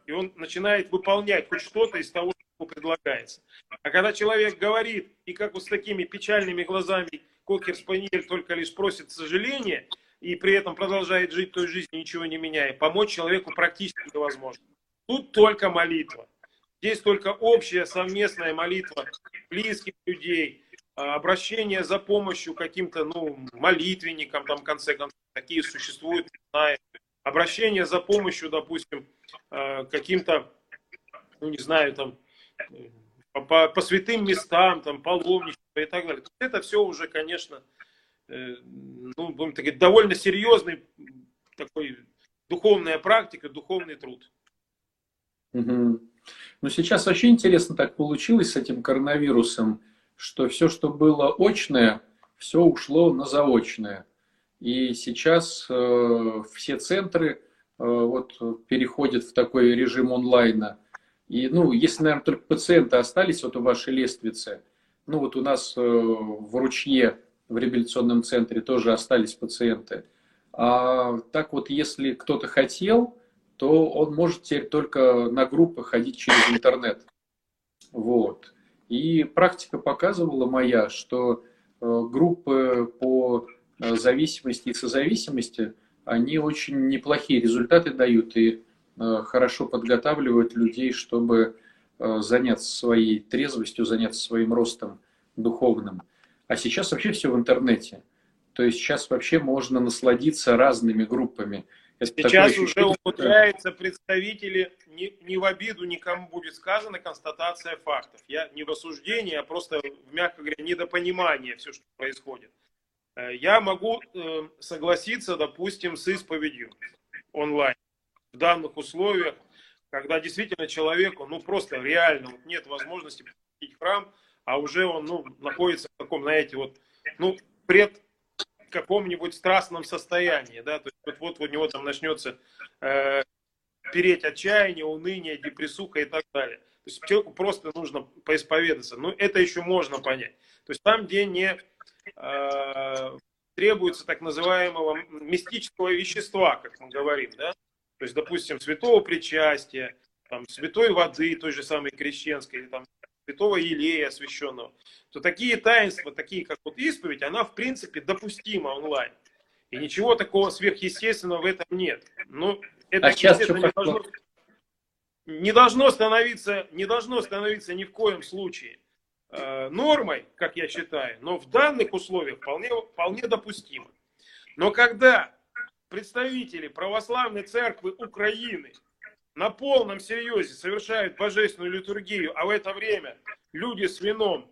И он начинает выполнять хоть что-то из того, что ему предлагается. А когда человек говорит, и как вот с такими печальными глазами кокер-спаниель только лишь просит сожаления и при этом продолжает жить той жизнью, ничего не меняя, помочь человеку практически невозможно. Тут только молитва. Здесь только общая совместная молитва близких людей, а, обращение за помощью каким-то ну, молитвенникам, там, в конце концов, такие существуют. Обращение за помощью, допустим, а, каким-то, ну, не знаю, там, по, по святым местам, там, паломничество и так далее. Это все уже, конечно, э, ну, будем так говорить, довольно серьезный такой духовная практика, духовный труд. Угу. Ну, сейчас вообще интересно так получилось с этим коронавирусом, что все, что было очное, все ушло на заочное. И сейчас э, все центры э, вот, переходят в такой режим онлайна. И, ну, если, наверное, только пациенты остались вот у вашей лествицы, ну, вот у нас э, в Ручье, в реабилитационном центре тоже остались пациенты. А так вот, если кто-то хотел, то он может теперь только на группы ходить через интернет. Вот. И практика показывала моя, что э, группы по э, зависимости и созависимости, они очень неплохие результаты дают. И хорошо подготавливают людей, чтобы э, заняться своей трезвостью, заняться своим ростом духовным. А сейчас вообще все в интернете. То есть сейчас вообще можно насладиться разными группами. Это сейчас уже умудряются представители, не, не в обиду никому будет сказано, констатация фактов. Я не в осуждении, а просто, мягко говоря, недопонимание все, что происходит. Э, я могу согласиться, допустим, с исповедью онлайн данных условиях, когда действительно человеку, ну просто реально вот нет возможности посетить храм, а уже он ну, находится в таком, знаете, вот, ну, пред каком-нибудь страстном состоянии, да, то есть вот, вот у него там начнется э, переть отчаяние, уныние, депрессуха и так далее. То есть человеку просто нужно поисповедаться. Ну, это еще можно понять. То есть там, где не э, требуется так называемого мистического вещества, как мы говорим, да, то есть, допустим, святого причастия, там, святой воды, той же самой крещенской, или там, святого елея освященного, то такие таинства, такие как вот исповедь, она в принципе допустима онлайн. И ничего такого сверхъестественного в этом нет. Но это, а сейчас не должно, не должно становиться, не должно становиться ни в коем случае э, нормой, как я считаю, но в данных условиях вполне, вполне допустимо. Но когда представители православной церкви Украины на полном серьезе совершают божественную литургию, а в это время люди с вином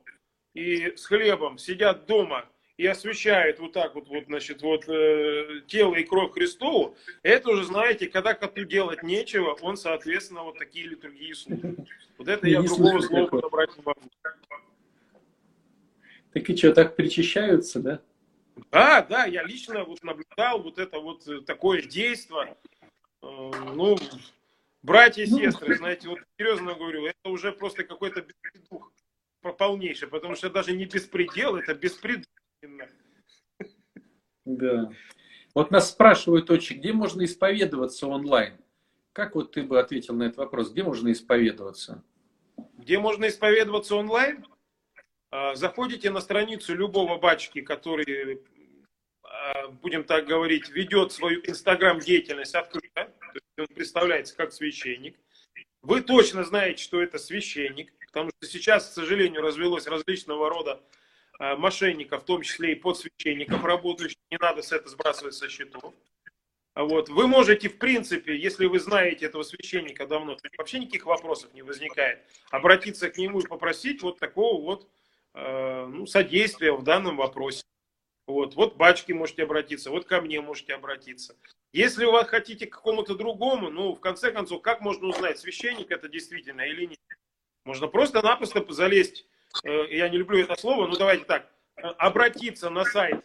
и с хлебом сидят дома и освещают вот так вот, вот значит, вот э, тело и кровь Христову, это уже, знаете, когда коту делать нечего, он, соответственно, вот такие литургии служит. Вот это я другого слова подобрать не могу. Так и что, так причащаются, да? Да, да, я лично вот наблюдал вот это вот э, такое действие. Э, ну, Братья и ну, сестры, знаете, вот серьезно говорю, это уже просто какой-то беспредух полнейший, потому что даже не беспредел, это беспредел. Да. Вот нас спрашивают очень, где можно исповедоваться онлайн? Как вот ты бы ответил на этот вопрос? Где можно исповедоваться? Где можно исповедоваться онлайн? А, заходите на страницу любого батчки, который, а, будем так говорить, ведет свою инстаграм-деятельность открыто. Он представляется как священник. Вы точно знаете, что это священник, потому что сейчас, к сожалению, развелось различного рода а, мошенников, в том числе и подсвященников работающих. Не надо с это сбрасывать со счетов. Вот. Вы можете, в принципе, если вы знаете этого священника давно, то вообще никаких вопросов не возникает, обратиться к нему и попросить вот такого вот ну, содействия в данном вопросе. Вот, вот бачки можете обратиться, вот ко мне можете обратиться. Если вы хотите к какому-то другому, ну, в конце концов, как можно узнать, священник это действительно или нет? Можно просто-напросто залезть, э, я не люблю это слово, но давайте так, э, обратиться на сайт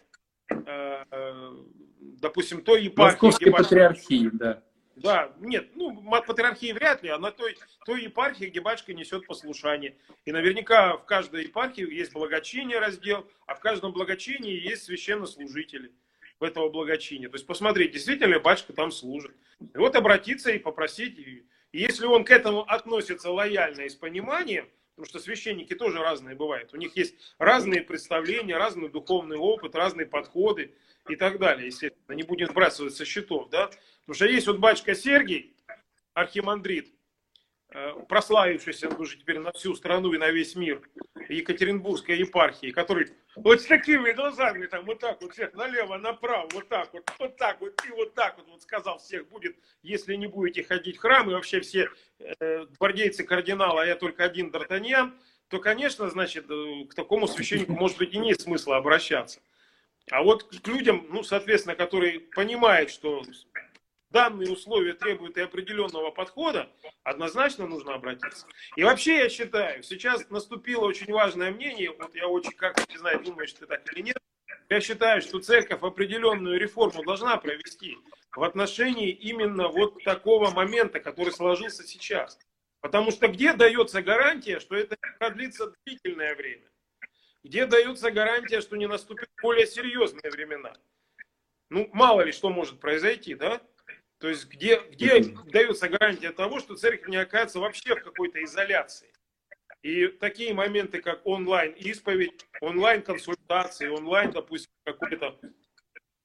э, э допустим, той епархии... Московской где патриархии, да. Да, нет, ну, патриархии вряд ли, а на той, той епархии, где батюшка несет послушание. И наверняка в каждой епархии есть благочиние раздел, а в каждом благочинии есть священнослужители в этого благочиния. То есть посмотреть, действительно ли батюшка там служит. И вот обратиться и попросить. И если он к этому относится лояльно и с пониманием, потому что священники тоже разные бывают. У них есть разные представления, разный духовный опыт, разные подходы и так далее, естественно, не будем сбрасывать со счетов, да, потому что есть вот батюшка Сергий, архимандрит, прославившийся уже теперь на всю страну и на весь мир Екатеринбургской епархии, который вот с такими глазами там вот так вот всех налево, направо, вот так вот, вот так вот и вот так вот, вот сказал всех будет, если не будете ходить в храм и вообще все э, гвардейцы кардинала, а я только один Д'Артаньян, то, конечно, значит, э, к такому священнику, может быть, и нет смысла обращаться. А вот к людям, ну, соответственно, которые понимают, что данные условия требуют и определенного подхода, однозначно нужно обратиться. И вообще я считаю, сейчас наступило очень важное мнение, вот я очень, как не знаю, что это так или нет, я считаю, что церковь определенную реформу должна провести в отношении именно вот такого момента, который сложился сейчас. Потому что где дается гарантия, что это продлится длительное время? Где дается гарантия, что не наступят более серьезные времена? Ну, мало ли что может произойти, да? То есть, где, где дается гарантия того, что церковь не окажется вообще в какой-то изоляции? И такие моменты, как онлайн-исповедь, онлайн-консультации, онлайн, допустим, какая-то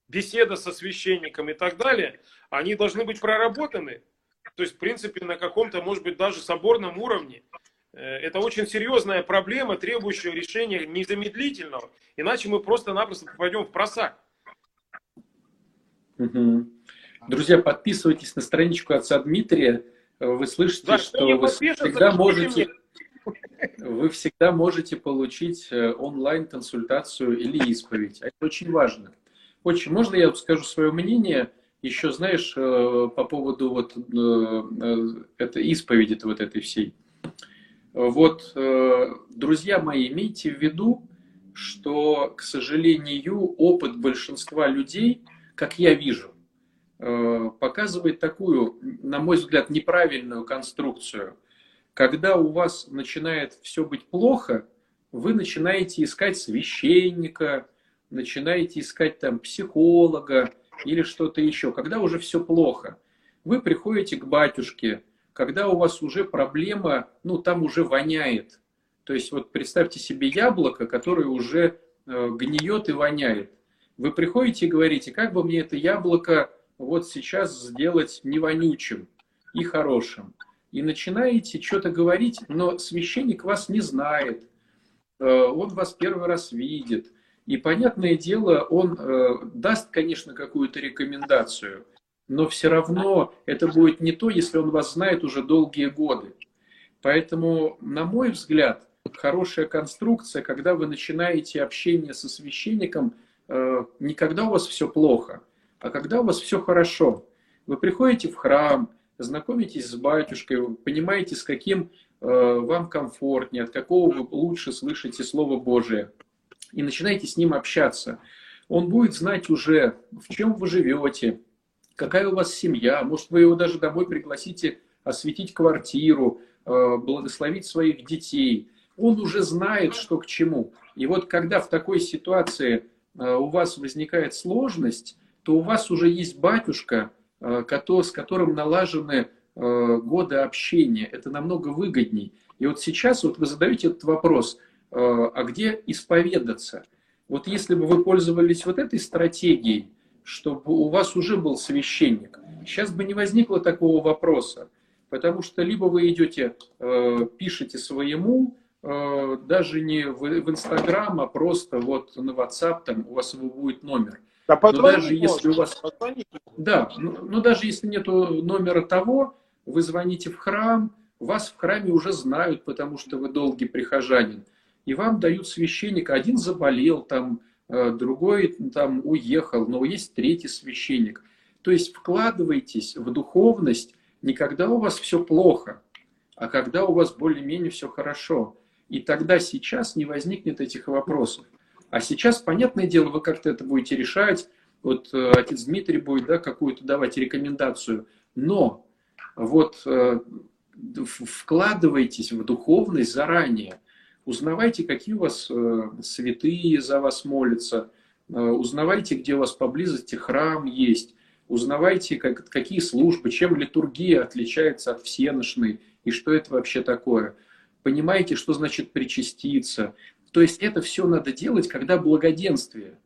беседа со священником и так далее, они должны быть проработаны. То есть, в принципе, на каком-то, может быть, даже соборном уровне. Э, это очень серьезная проблема, требующая решения незамедлительного, иначе мы просто-напросто попадем в просак. Угу. Друзья, подписывайтесь на страничку отца Дмитрия. Вы слышите, да, что вы всегда можете, вы всегда можете получить э, онлайн-консультацию или исповедь. Это очень важно. Очень можно я скажу свое мнение? Еще знаешь э, по поводу вот это исповеди вот этой всей. Вот, э, друзья мои, имейте в виду, что, к сожалению, опыт большинства людей, как я вижу, э, показывает такую, на мой взгляд, неправильную конструкцию. Когда у вас начинает все быть плохо, вы начинаете искать священника, начинаете искать там психолога или что-то еще. Когда уже все плохо, вы приходите к батюшке, когда у вас уже проблема, ну, там уже воняет. То есть вот представьте себе яблоко, которое уже э, гниет и воняет. Вы приходите и говорите, как бы мне это яблоко вот сейчас сделать не вонючим и хорошим. И начинаете что-то говорить, но священник вас не знает. Э, он вас первый раз видит. И, понятное дело, он э, даст, конечно, какую-то рекомендацию – но все равно это будет не то, если он вас знает уже долгие годы. Поэтому, на мой взгляд, хорошая конструкция, когда вы начинаете общение со священником, э, не когда у вас все плохо, а когда у вас все хорошо. Вы приходите в храм, знакомитесь с батюшкой, понимаете, с каким э, вам комфортнее, от какого вы лучше слышите Слово Божие, и начинаете с ним общаться. Он будет знать уже, в чем вы живете, какая у вас семья, может, вы его даже домой пригласите осветить квартиру, э, благословить своих детей. Он уже знает, что к чему. И вот когда в такой ситуации э, у вас возникает сложность, то у вас уже есть батюшка, э, с которым налажены годы общения. Это намного выгодней. И вот сейчас вот вы задаете этот вопрос, а где исповедаться? Вот если бы вы пользовались вот этой стратегией, чтобы у вас уже был священник, сейчас бы не возникло такого вопроса. Потому что либо вы идете, э, пишете своему, э, даже не в, Инстаграм, а просто вот на WhatsApp, там у вас будет номер. Да, но даже если у вас... Да, но, ну, но даже если нет номера того, вы звоните в храм, вас в храме уже знают, потому что вы долгий прихожанин. И вам дают священника. Один заболел, там, э, другой там уехал, но есть третий священник. То есть вкладывайтесь в духовность не когда у вас все плохо, а когда у вас более-менее все хорошо. И тогда сейчас не возникнет этих вопросов. А сейчас, понятное дело, вы как-то это будете решать. Вот э, отец Дмитрий будет да, какую-то давать рекомендацию. Но вот э, вкладывайтесь в духовность заранее. Узнавайте, какие у вас э, святые за вас молятся. Узнавайте, где у вас поблизости храм есть узнавайте, как, какие службы, чем литургия отличается от всеношной, и что это вообще такое. Понимаете, что значит причаститься. То есть это все надо делать, когда благоденствие,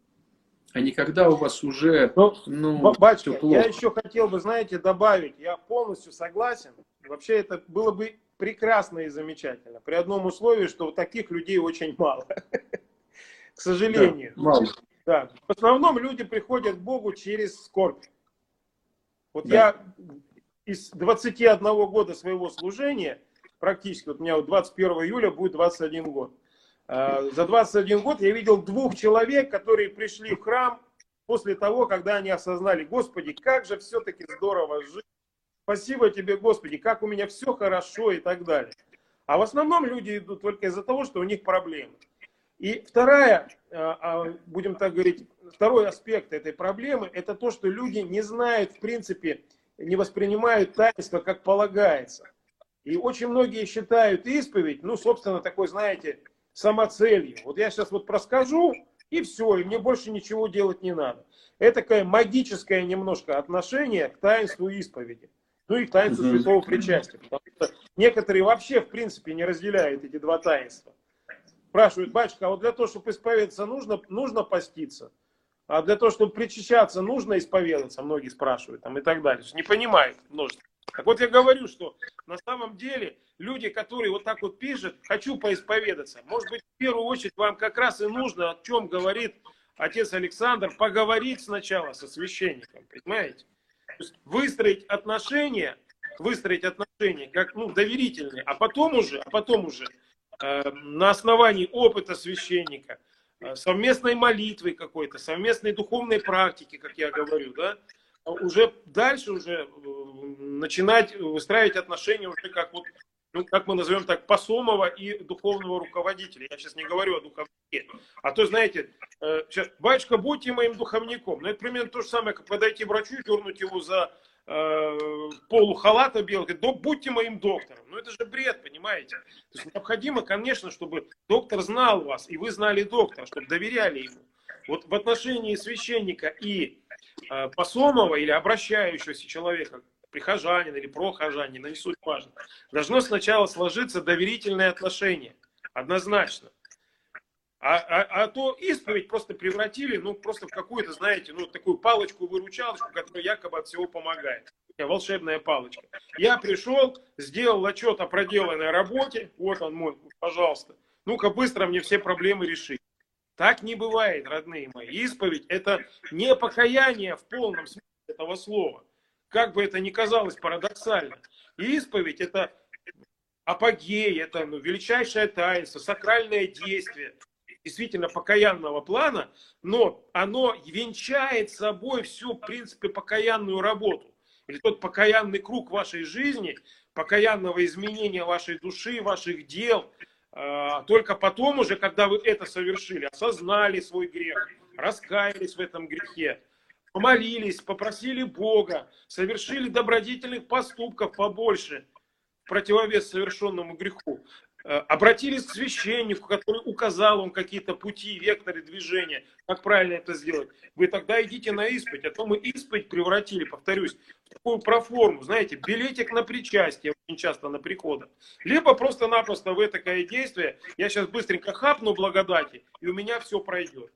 а не когда у вас уже, ну, ну батюшка, плохо. я еще хотел бы, знаете, добавить, я полностью согласен. Вообще это было бы прекрасно и замечательно. При одном условии, что таких людей очень мало. К сожалению. Да, мало. Да. В основном люди приходят к Богу через скорбь. Вот да. я из 21 года своего служения, практически, вот у меня вот 21 июля будет 21 год. А, за 21 год я видел двух человек, которые пришли в храм после того, когда они осознали, Господи, как же все-таки здорово жить. Спасибо тебе, Господи, как у меня все хорошо и так далее. А в основном люди идут только из-за того, что у них проблемы. И вторая, а, а, будем так говорить, второй аспект этой проблемы, это то, что люди не знают, в принципе, не воспринимают таинство, как полагается. И очень многие считают исповедь, ну, собственно, такой, знаете, самоцелью. Вот я сейчас вот проскажу, и все, и мне больше ничего делать не надо. Это такое магическое немножко отношение к таинству исповеди. Ну и к таинству святого причастия. Потому что некоторые вообще, в принципе, не разделяют эти два таинства спрашивают, батюшка, а вот для того, чтобы исповедаться, нужно, нужно поститься? А для того, чтобы причащаться, нужно исповедаться? Многие спрашивают там, и так далее. Не понимают множество. Так вот я говорю, что на самом деле люди, которые вот так вот пишут, хочу поисповедаться, может быть, в первую очередь вам как раз и нужно, о чем говорит отец Александр, поговорить сначала со священником, понимаете? Выстроить отношения, выстроить отношения как ну, доверительные, а потом уже, а потом уже Э, на основании опыта священника, э, совместной молитвы какой-то, совместной духовной практики, как я говорю, да, уже дальше уже э, начинать выстраивать отношения уже как вот, ну, как мы назовем так, посомого и духовного руководителя. Я сейчас не говорю о духовнике. А то, знаете, сейчас, батюшка, будьте моим духовником. Ну, это примерно то же самое, как подойти врачу и дернуть его за э, полу халата будьте моим доктором. Ну это же бред, понимаете? То есть необходимо, конечно, чтобы доктор знал вас, и вы знали доктора, чтобы доверяли ему. Вот в отношении священника и э, посомого или обращающегося человека, прихожанина или прохожанина, не суть важно, должно сначала сложиться доверительное отношение. Однозначно. А, а, а то исповедь просто превратили, ну, просто в какую-то, знаете, ну, такую палочку-выручалочку, которая якобы от всего помогает. Волшебная палочка. Я пришел, сделал отчет о проделанной работе, вот он мой, пожалуйста. Ну-ка быстро мне все проблемы решить. Так не бывает, родные мои. Исповедь – это не покаяние в полном смысле этого слова. Как бы это ни казалось парадоксально. Исповедь – это апогей, это ну, величайшее таинство, сакральное действие – действительно покаянного плана, но оно венчает собой всю, в принципе, покаянную работу. Или тот покаянный круг вашей жизни, покаянного изменения вашей души, ваших дел. А, только потом уже, когда вы это совершили, осознали свой грех, раскаялись в этом грехе, помолились, попросили Бога, совершили добродетельных поступков побольше – противовес совершенному греху. Э, обратились к священнику, который указал вам какие-то пути, векторы движения, как правильно это сделать. Вы тогда идите на исповедь. А то мы исповедь превратили, повторюсь, в такую проформу, знаете, билетик на причастие очень часто на приходах. Либо просто-напросто вы такое действие, я сейчас быстренько хапну благодати, и у меня все пройдет.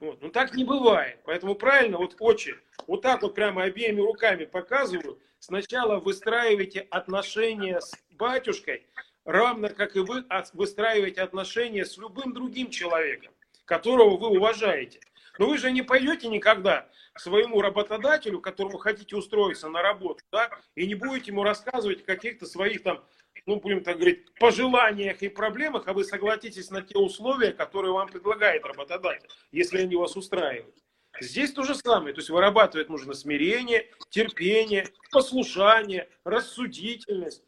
Вот. Но так не бывает. Поэтому правильно, вот очень, вот так вот прямо обеими руками показываю. Сначала выстраивайте отношения с батюшкой, равно как и вы выстраиваете отношения с любым другим человеком, которого вы уважаете. Но вы же не пойдете никогда к своему работодателю, которому хотите устроиться на работу, да, и не будете ему рассказывать о каких-то своих там, ну, будем так говорить, пожеланиях и проблемах, а вы согласитесь на те условия, которые вам предлагает работодатель, если они вас устраивают. Здесь то же самое, то есть вырабатывать нужно смирение, терпение, послушание, рассудительность.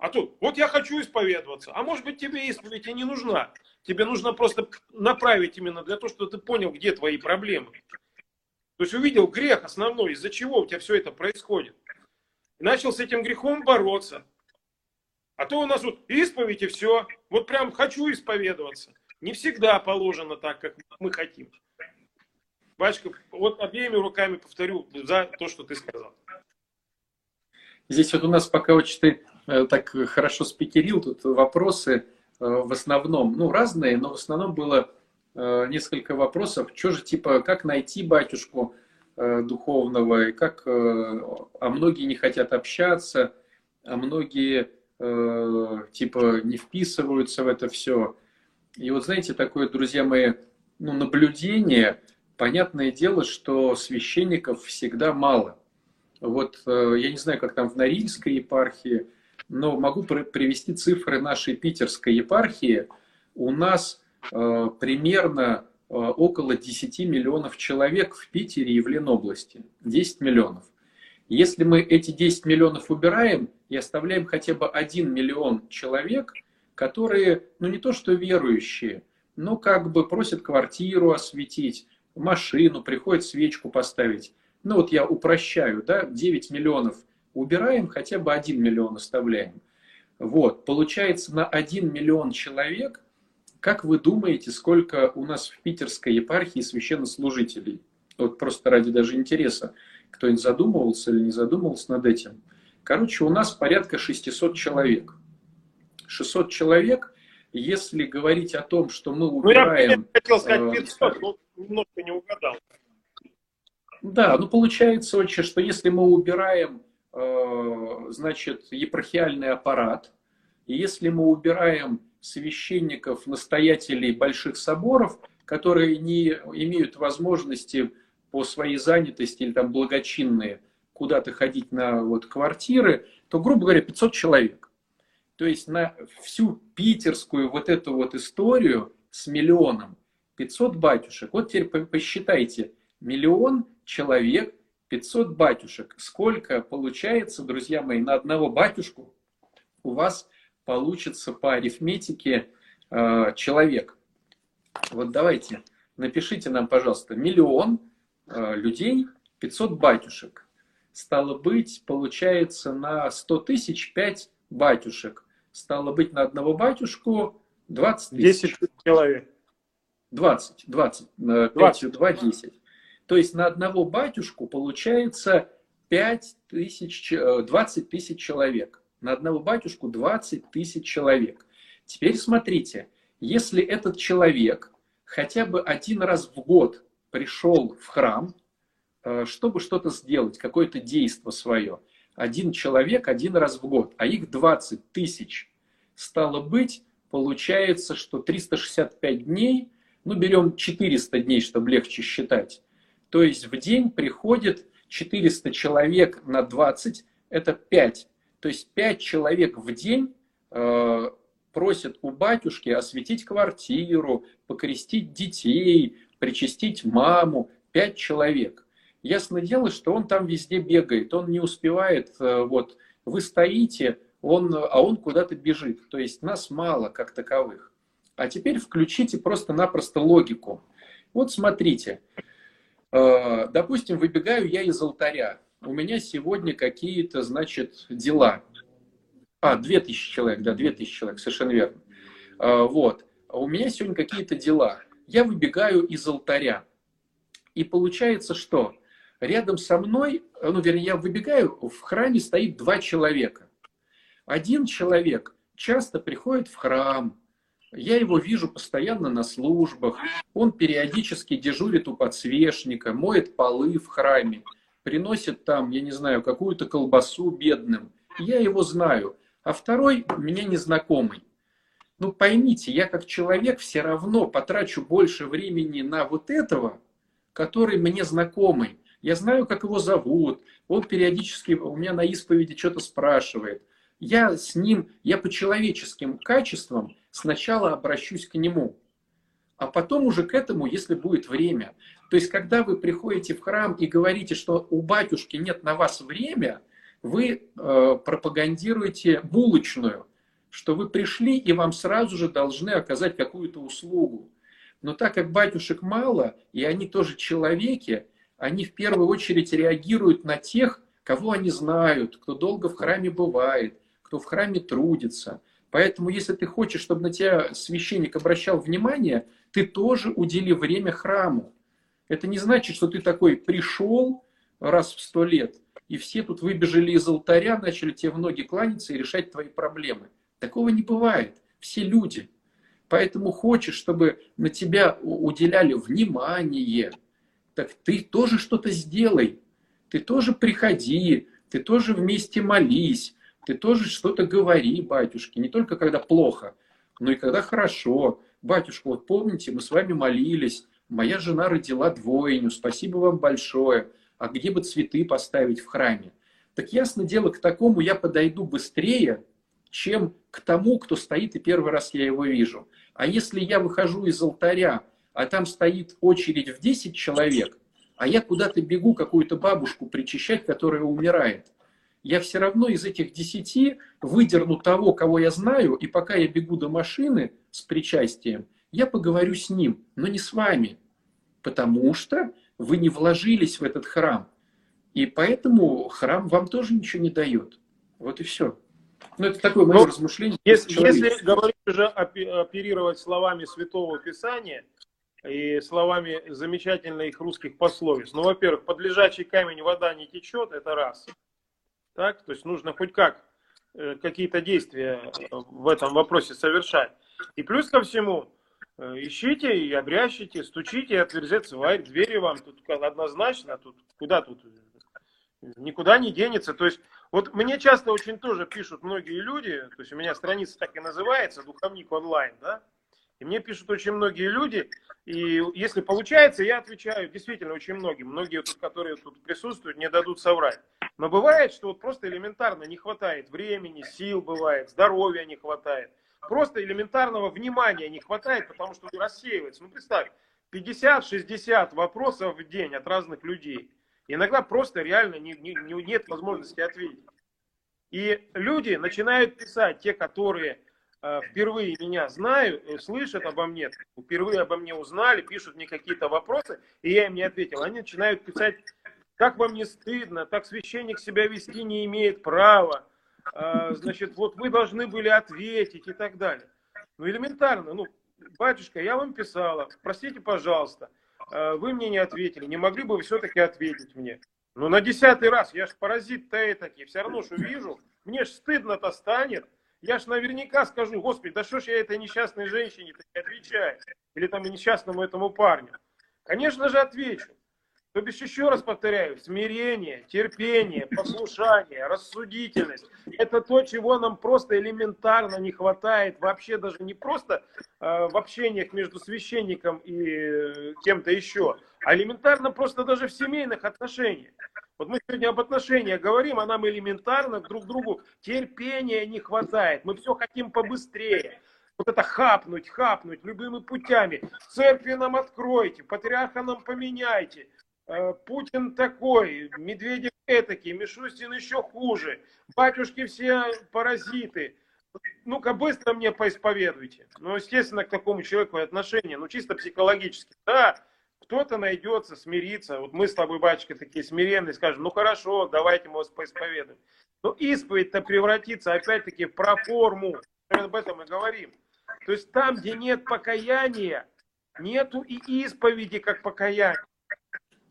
А тут, вот я хочу исповедоваться, а может быть тебе исповедь и не нужна. Тебе нужно просто направить именно для того, чтобы ты понял, где твои проблемы. То есть увидел грех основной, из-за чего у тебя все это происходит. И начал с этим грехом бороться. А то у нас вот исповедь и все. Вот прям хочу исповедоваться. Не всегда положено так, как мы хотим. Бачка, вот обеими руками повторю за то, что ты сказал. Здесь вот у нас пока очень ты так хорошо спикерил, тут вопросы э, в основном, ну, разные, но в основном было э, несколько вопросов. Что же, типа, как найти батюшку духовного, и как, а многие не хотят общаться, а многие, типа, не вписываются в это все. И вот, знаете, такое, друзья мои, ну, наблюдение, понятное дело, что священников всегда мало. Вот э, я не знаю, как там в Норильской епархии, но могу привести цифры нашей питерской епархии. У нас э, примерно э, около 10 миллионов человек в Питере и в Ленобласти. 10 миллионов. Если мы эти 10 миллионов убираем и оставляем хотя бы 1 миллион человек, которые, ну не то что верующие, но как бы просят квартиру осветить, машину, приходят свечку поставить, ну вот я упрощаю, да, 9 миллионов убираем, хотя бы 1 миллион оставляем. Вот, получается на 1 миллион человек, как вы думаете, сколько у нас в питерской епархии священнослужителей? Вот просто ради даже интереса, кто-нибудь задумывался или не задумывался над этим. Короче, у нас порядка 600 человек. 600 человек, если говорить о том, что мы убираем... Ну, я хотел сказать 500, э, но немножко не угадал. Да, ну получается, очень, что если мы убираем, значит, епархиальный аппарат, и если мы убираем священников, настоятелей больших соборов, которые не имеют возможности по своей занятости или там благочинные куда-то ходить на вот квартиры, то, грубо говоря, 500 человек. То есть на всю питерскую вот эту вот историю с миллионом 500 батюшек. Вот теперь посчитайте, миллион человек, 500 батюшек. Сколько получается, друзья мои, на одного батюшку у вас получится по арифметике э, человек. Вот давайте, напишите нам, пожалуйста, миллион э, людей, 500 батюшек. Стало быть, получается на 100 тысяч 5 батюшек. Стало быть, на одного батюшку 20 тысяч. 10 человек. 20, 20, 5, 20. 2, 10. То есть на одного батюшку получается 5 тысяч, 20 э, тысяч человек. На одного батюшку 20 тысяч человек. Теперь смотрите, если этот человек хотя бы один раз в год пришел в храм, э, чтобы что-то сделать, какое-то действие свое, один человек один раз в год, а их 20 тысяч, стало быть, получается, что 365 дней, ну берем 400 дней, чтобы легче считать, то есть в день приходит 400 человек на 20, это 5. То есть 5 человек в день э, просят у батюшки осветить квартиру, покрестить детей, причастить маму. 5 человек. Ясно дело, что он там везде бегает, он не успевает, э, вот, вы стоите, он, а он куда-то бежит. То есть нас мало как таковых. А теперь включите просто-напросто логику. Вот смотрите, допустим, выбегаю я из алтаря. У меня сегодня какие-то, значит, дела. А, 2000 человек, да, 2000 человек, совершенно верно. А, вот. У меня сегодня какие-то дела. Я выбегаю из алтаря. И получается, что рядом со мной, ну, вернее, я выбегаю, в храме стоит два человека. Один человек часто приходит в храм, я его вижу постоянно на службах, он периодически дежурит у подсвечника, моет полы в храме, приносит там, я не знаю, какую-то колбасу бедным. Я его знаю. А второй мне незнакомый. Ну поймите, я как человек все равно потрачу больше времени на вот этого, который мне знакомый. Я знаю, как его зовут. Он периодически у меня на исповеди что-то спрашивает. Я с ним, я по человеческим качествам сначала обращусь к нему, а потом уже к этому, если будет время. То есть, когда вы приходите в храм и говорите, что у батюшки нет на вас время, вы э, пропагандируете булочную, что вы пришли и вам сразу же должны оказать какую-то услугу. Но так как батюшек мало, и они тоже человеки, они в первую очередь реагируют на тех, кого они знают, кто долго в храме бывает, кто в храме трудится. Поэтому, если ты хочешь, чтобы на тебя священник обращал внимание, ты тоже удели время храму. Это не значит, что ты такой пришел раз в сто лет, и все тут выбежали из алтаря, начали тебе в ноги кланяться и решать твои проблемы. Такого не бывает. Все люди. Поэтому хочешь, чтобы на тебя уделяли внимание, так ты тоже что-то сделай. Ты тоже приходи, ты тоже вместе молись, ты тоже что-то говори батюшке, не только когда плохо, но и когда хорошо. Батюшка, вот помните, мы с вами молились, моя жена родила двойню, спасибо вам большое. А где бы цветы поставить в храме? Так ясно дело, к такому я подойду быстрее, чем к тому, кто стоит, и первый раз я его вижу. А если я выхожу из алтаря, а там стоит очередь в 10 человек, а я куда-то бегу какую-то бабушку причащать, которая умирает, я все равно из этих 10 выдерну того, кого я знаю, и пока я бегу до машины с причастием, я поговорю с ним, но не с вами, потому что вы не вложились в этот храм. И поэтому храм вам тоже ничего не дает. Вот и все. Ну, это такое мое Но, размышление. Если, если говорить уже оперировать словами Святого Писания и словами замечательных русских пословиц, ну, во-первых, под лежачий камень вода не течет, это раз. Так, то есть нужно хоть как э, какие-то действия в этом вопросе совершать. И плюс ко всему, э, ищите и обрящите, стучите, и отверзется двери вам. Тут однозначно, тут куда тут никуда не денется. То есть, вот мне часто очень тоже пишут многие люди, то есть у меня страница так и называется, Духовник онлайн, да, и мне пишут очень многие люди, и если получается, я отвечаю действительно очень многим. Многие, тут, которые тут присутствуют, не дадут соврать. Но бывает, что вот просто элементарно не хватает времени, сил бывает, здоровья не хватает. Просто элементарного внимания не хватает, потому что рассеивается. Ну, представь, 50-60 вопросов в день от разных людей. Иногда просто реально не, не, нет возможности ответить. И люди начинают писать, те, которые впервые меня знают, э, слышат обо мне, впервые обо мне узнали, пишут мне какие-то вопросы, и я им не ответил. Они начинают писать, как вам не стыдно, так священник себя вести не имеет права, э, значит, вот вы должны были ответить и так далее. Ну, элементарно, ну, батюшка, я вам писала, простите, пожалуйста, Э, вы мне не ответили, не могли бы вы все-таки ответить мне? Ну, на десятый раз, я ж паразит-то таки, все равно что вижу, мне ж стыдно-то станет, я ж наверняка скажу, господи, да что ж я этой несчастной женщине не отвечаю, или там несчастному этому парню. Конечно же отвечу. То бишь, еще раз повторяю, смирение, терпение, послушание, рассудительность – это то, чего нам просто элементарно не хватает, вообще даже не просто э, в общениях между священником и э, кем-то еще, а элементарно просто даже в семейных отношениях. Вот мы сегодня об отношениях говорим, а нам элементарно друг другу терпения не хватает. Мы все хотим побыстрее. Вот это хапнуть, хапнуть любыми путями. Церкви нам откройте, патриарха нам поменяйте. Э, Путин такой, Медведев этакий, Мишустин еще хуже, батюшки все паразиты. Ну-ка быстро мне поисповедуйте. Ну, естественно, к такому человеку отношение, ну, чисто психологически. Да, кто-то найдется, смириться. Вот мы с тобой, батюшка, такие смиренные, скажем, ну хорошо, давайте мы вас поисповедуем. Но исповедь-то превратится опять-таки в проформу. Мы об этом и говорим. То есть там, где нет покаяния, нету и исповеди как покаяния.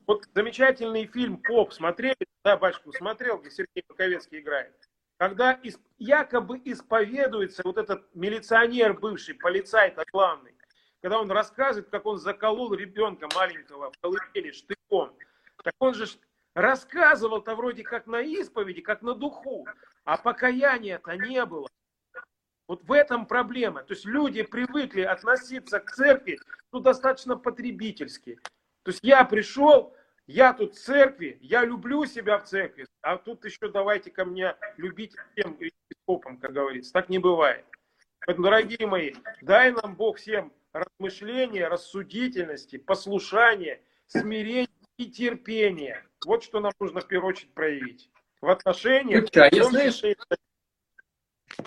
Вот замечательный фильм «Поп» смотрели? Да, батюшку, смотрел, где Сергей Маковецкий играет. Когда якобы исповедуется вот этот милиционер бывший, полицай-то главный, когда он рассказывает, как он заколол ребенка маленького в колыбели штыком. Так он же рассказывал-то вроде как на исповеди, как на духу, а покаяния-то не было. Вот в этом проблема. То есть люди привыкли относиться к церкви ну, достаточно потребительски. То есть я пришел, я тут в церкви, я люблю себя в церкви, а тут еще давайте ко мне любить всем епископом, как говорится. Так не бывает. Поэтому, дорогие мои, дай нам Бог всем размышления, рассудительности, послушания, смирения и терпения. Вот что нам нужно в первую очередь проявить. В отношениях... Слушай, а я, знаешь,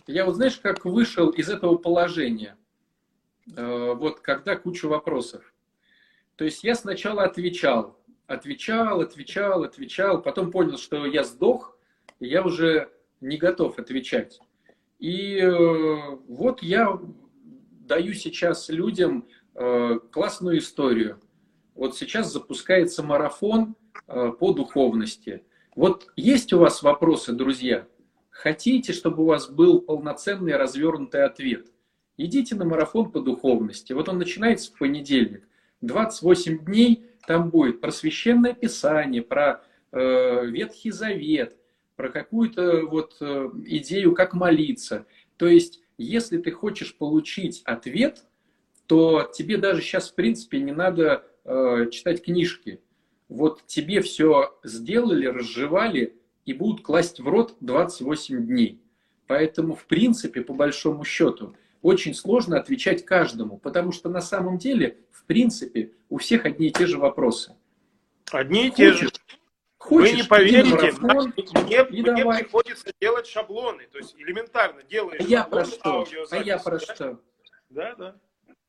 я вот знаешь, как вышел из этого положения? Э, вот когда куча вопросов. То есть я сначала отвечал, отвечал, отвечал, отвечал, потом понял, что я сдох, и я уже не готов отвечать. И э, вот я даю сейчас людям э, классную историю. Вот сейчас запускается марафон э, по духовности. Вот есть у вас вопросы, друзья? Хотите, чтобы у вас был полноценный развернутый ответ? Идите на марафон по духовности. Вот он начинается в понедельник. 28 дней там будет просвященное писание, про э, Ветхий Завет, про какую-то вот э, идею, как молиться. То есть если ты хочешь получить ответ, то тебе даже сейчас, в принципе, не надо э, читать книжки. Вот тебе все сделали, разжевали и будут класть в рот 28 дней. Поэтому, в принципе, по большому счету, очень сложно отвечать каждому, потому что на самом деле, в принципе, у всех одни и те же вопросы. Одни и те же. Хочешь, Вы не поверите, марафон, мне, мне давай. приходится делать шаблоны. То есть элементарно делаешь а я про что? А я про что? Да, да.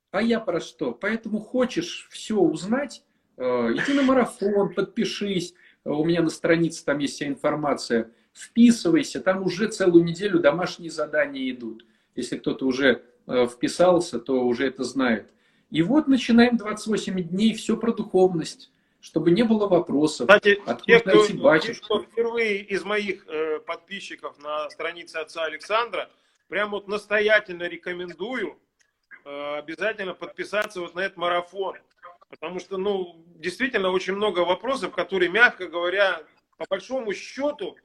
А я про что? Поэтому хочешь все узнать, э, иди на марафон, подпишись. У меня на странице там есть вся информация. Вписывайся, там уже целую неделю домашние задания идут. Если кто-то уже э, вписался, то уже это знает. И вот начинаем 28 дней, все про духовность чтобы не было вопросов. Кстати, те, кто, найти батюшку. Кто впервые из моих э, подписчиков на странице отца Александра, прям вот настоятельно рекомендую э, обязательно подписаться вот на этот марафон. Потому что, ну, действительно очень много вопросов, которые, мягко говоря, по большому счету,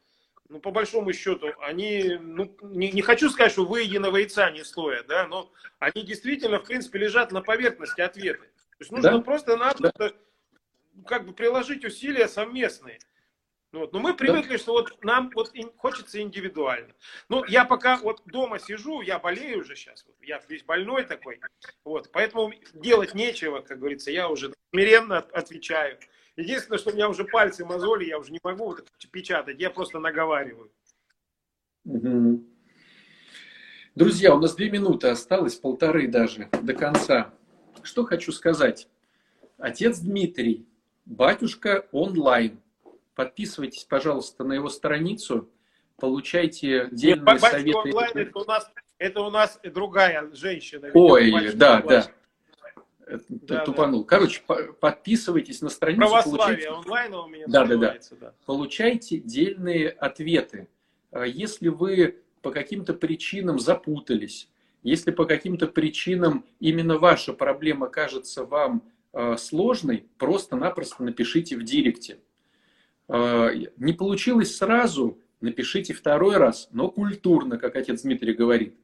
ну, по большому счету, они, ну, не, не хочу сказать, что выеденного яйца не стоят, да, но они действительно, в принципе, лежат на поверхности ответы. То есть нужно да? просто-напросто да как бы приложить усилия совместные. Вот. Но мы привыкли, да. что вот нам вот хочется индивидуально. Ну, я пока вот дома сижу, я болею уже сейчас, вот, я весь больной такой, вот, поэтому делать нечего, как говорится, я уже смиренно отвечаю. Единственное, что у меня уже пальцы мозоли, я уже не могу вот печатать, я просто наговариваю. Друзья, у нас две минуты осталось, полторы даже, до конца. Что хочу сказать. Отец Дмитрий Батюшка онлайн. Подписывайтесь, пожалуйста, на его страницу, получайте дельные Нет, советы. Онлайн это у нас, это у нас другая женщина. Ой, да, да. Да, тупанул. Да. Короче, подписывайтесь на страницу. Православие получайте... онлайн у меня да, да, да. да. Получайте дельные ответы. А если вы по каким-то причинам запутались, если по каким-то причинам именно ваша проблема кажется вам сложный, просто-напросто напишите в директе. Э, не получилось сразу, напишите второй раз, но культурно, как отец Дмитрий говорит.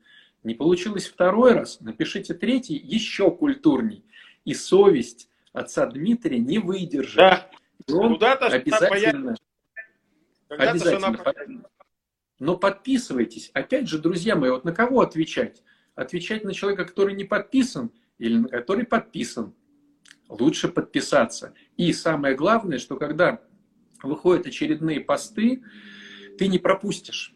Не получилось второй раз, напишите третий, еще культурней. И совесть отца Дмитрия не выдержит. Да. он обязательно, обязательно. Но подписывайтесь. Опять же, друзья мои, вот на кого отвечать? Отвечать на человека, который не подписан, или на который подписан лучше подписаться. И самое главное, что когда выходят очередные посты, ты не пропустишь.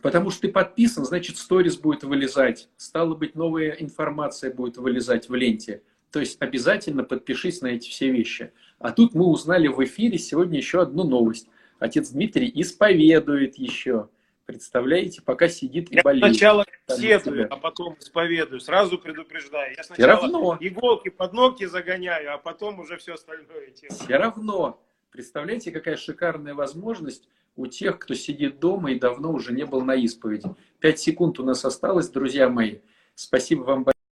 Потому что ты подписан, значит, сторис будет вылезать. Стало быть, новая информация будет вылезать в ленте. То есть обязательно подпишись на эти все вещи. А тут мы узнали в эфире сегодня еще одну новость. Отец Дмитрий исповедует еще. Представляете, пока сидит и я болеет. сначала сетую, а потом исповедую. Сразу предупреждаю. Я сначала равно. иголки под ногти загоняю, а потом уже все остальное делаю. Все равно. Представляете, какая шикарная возможность у тех, кто сидит дома и давно уже не был на исповеди. Пять секунд у нас осталось, друзья мои. Спасибо вам большое.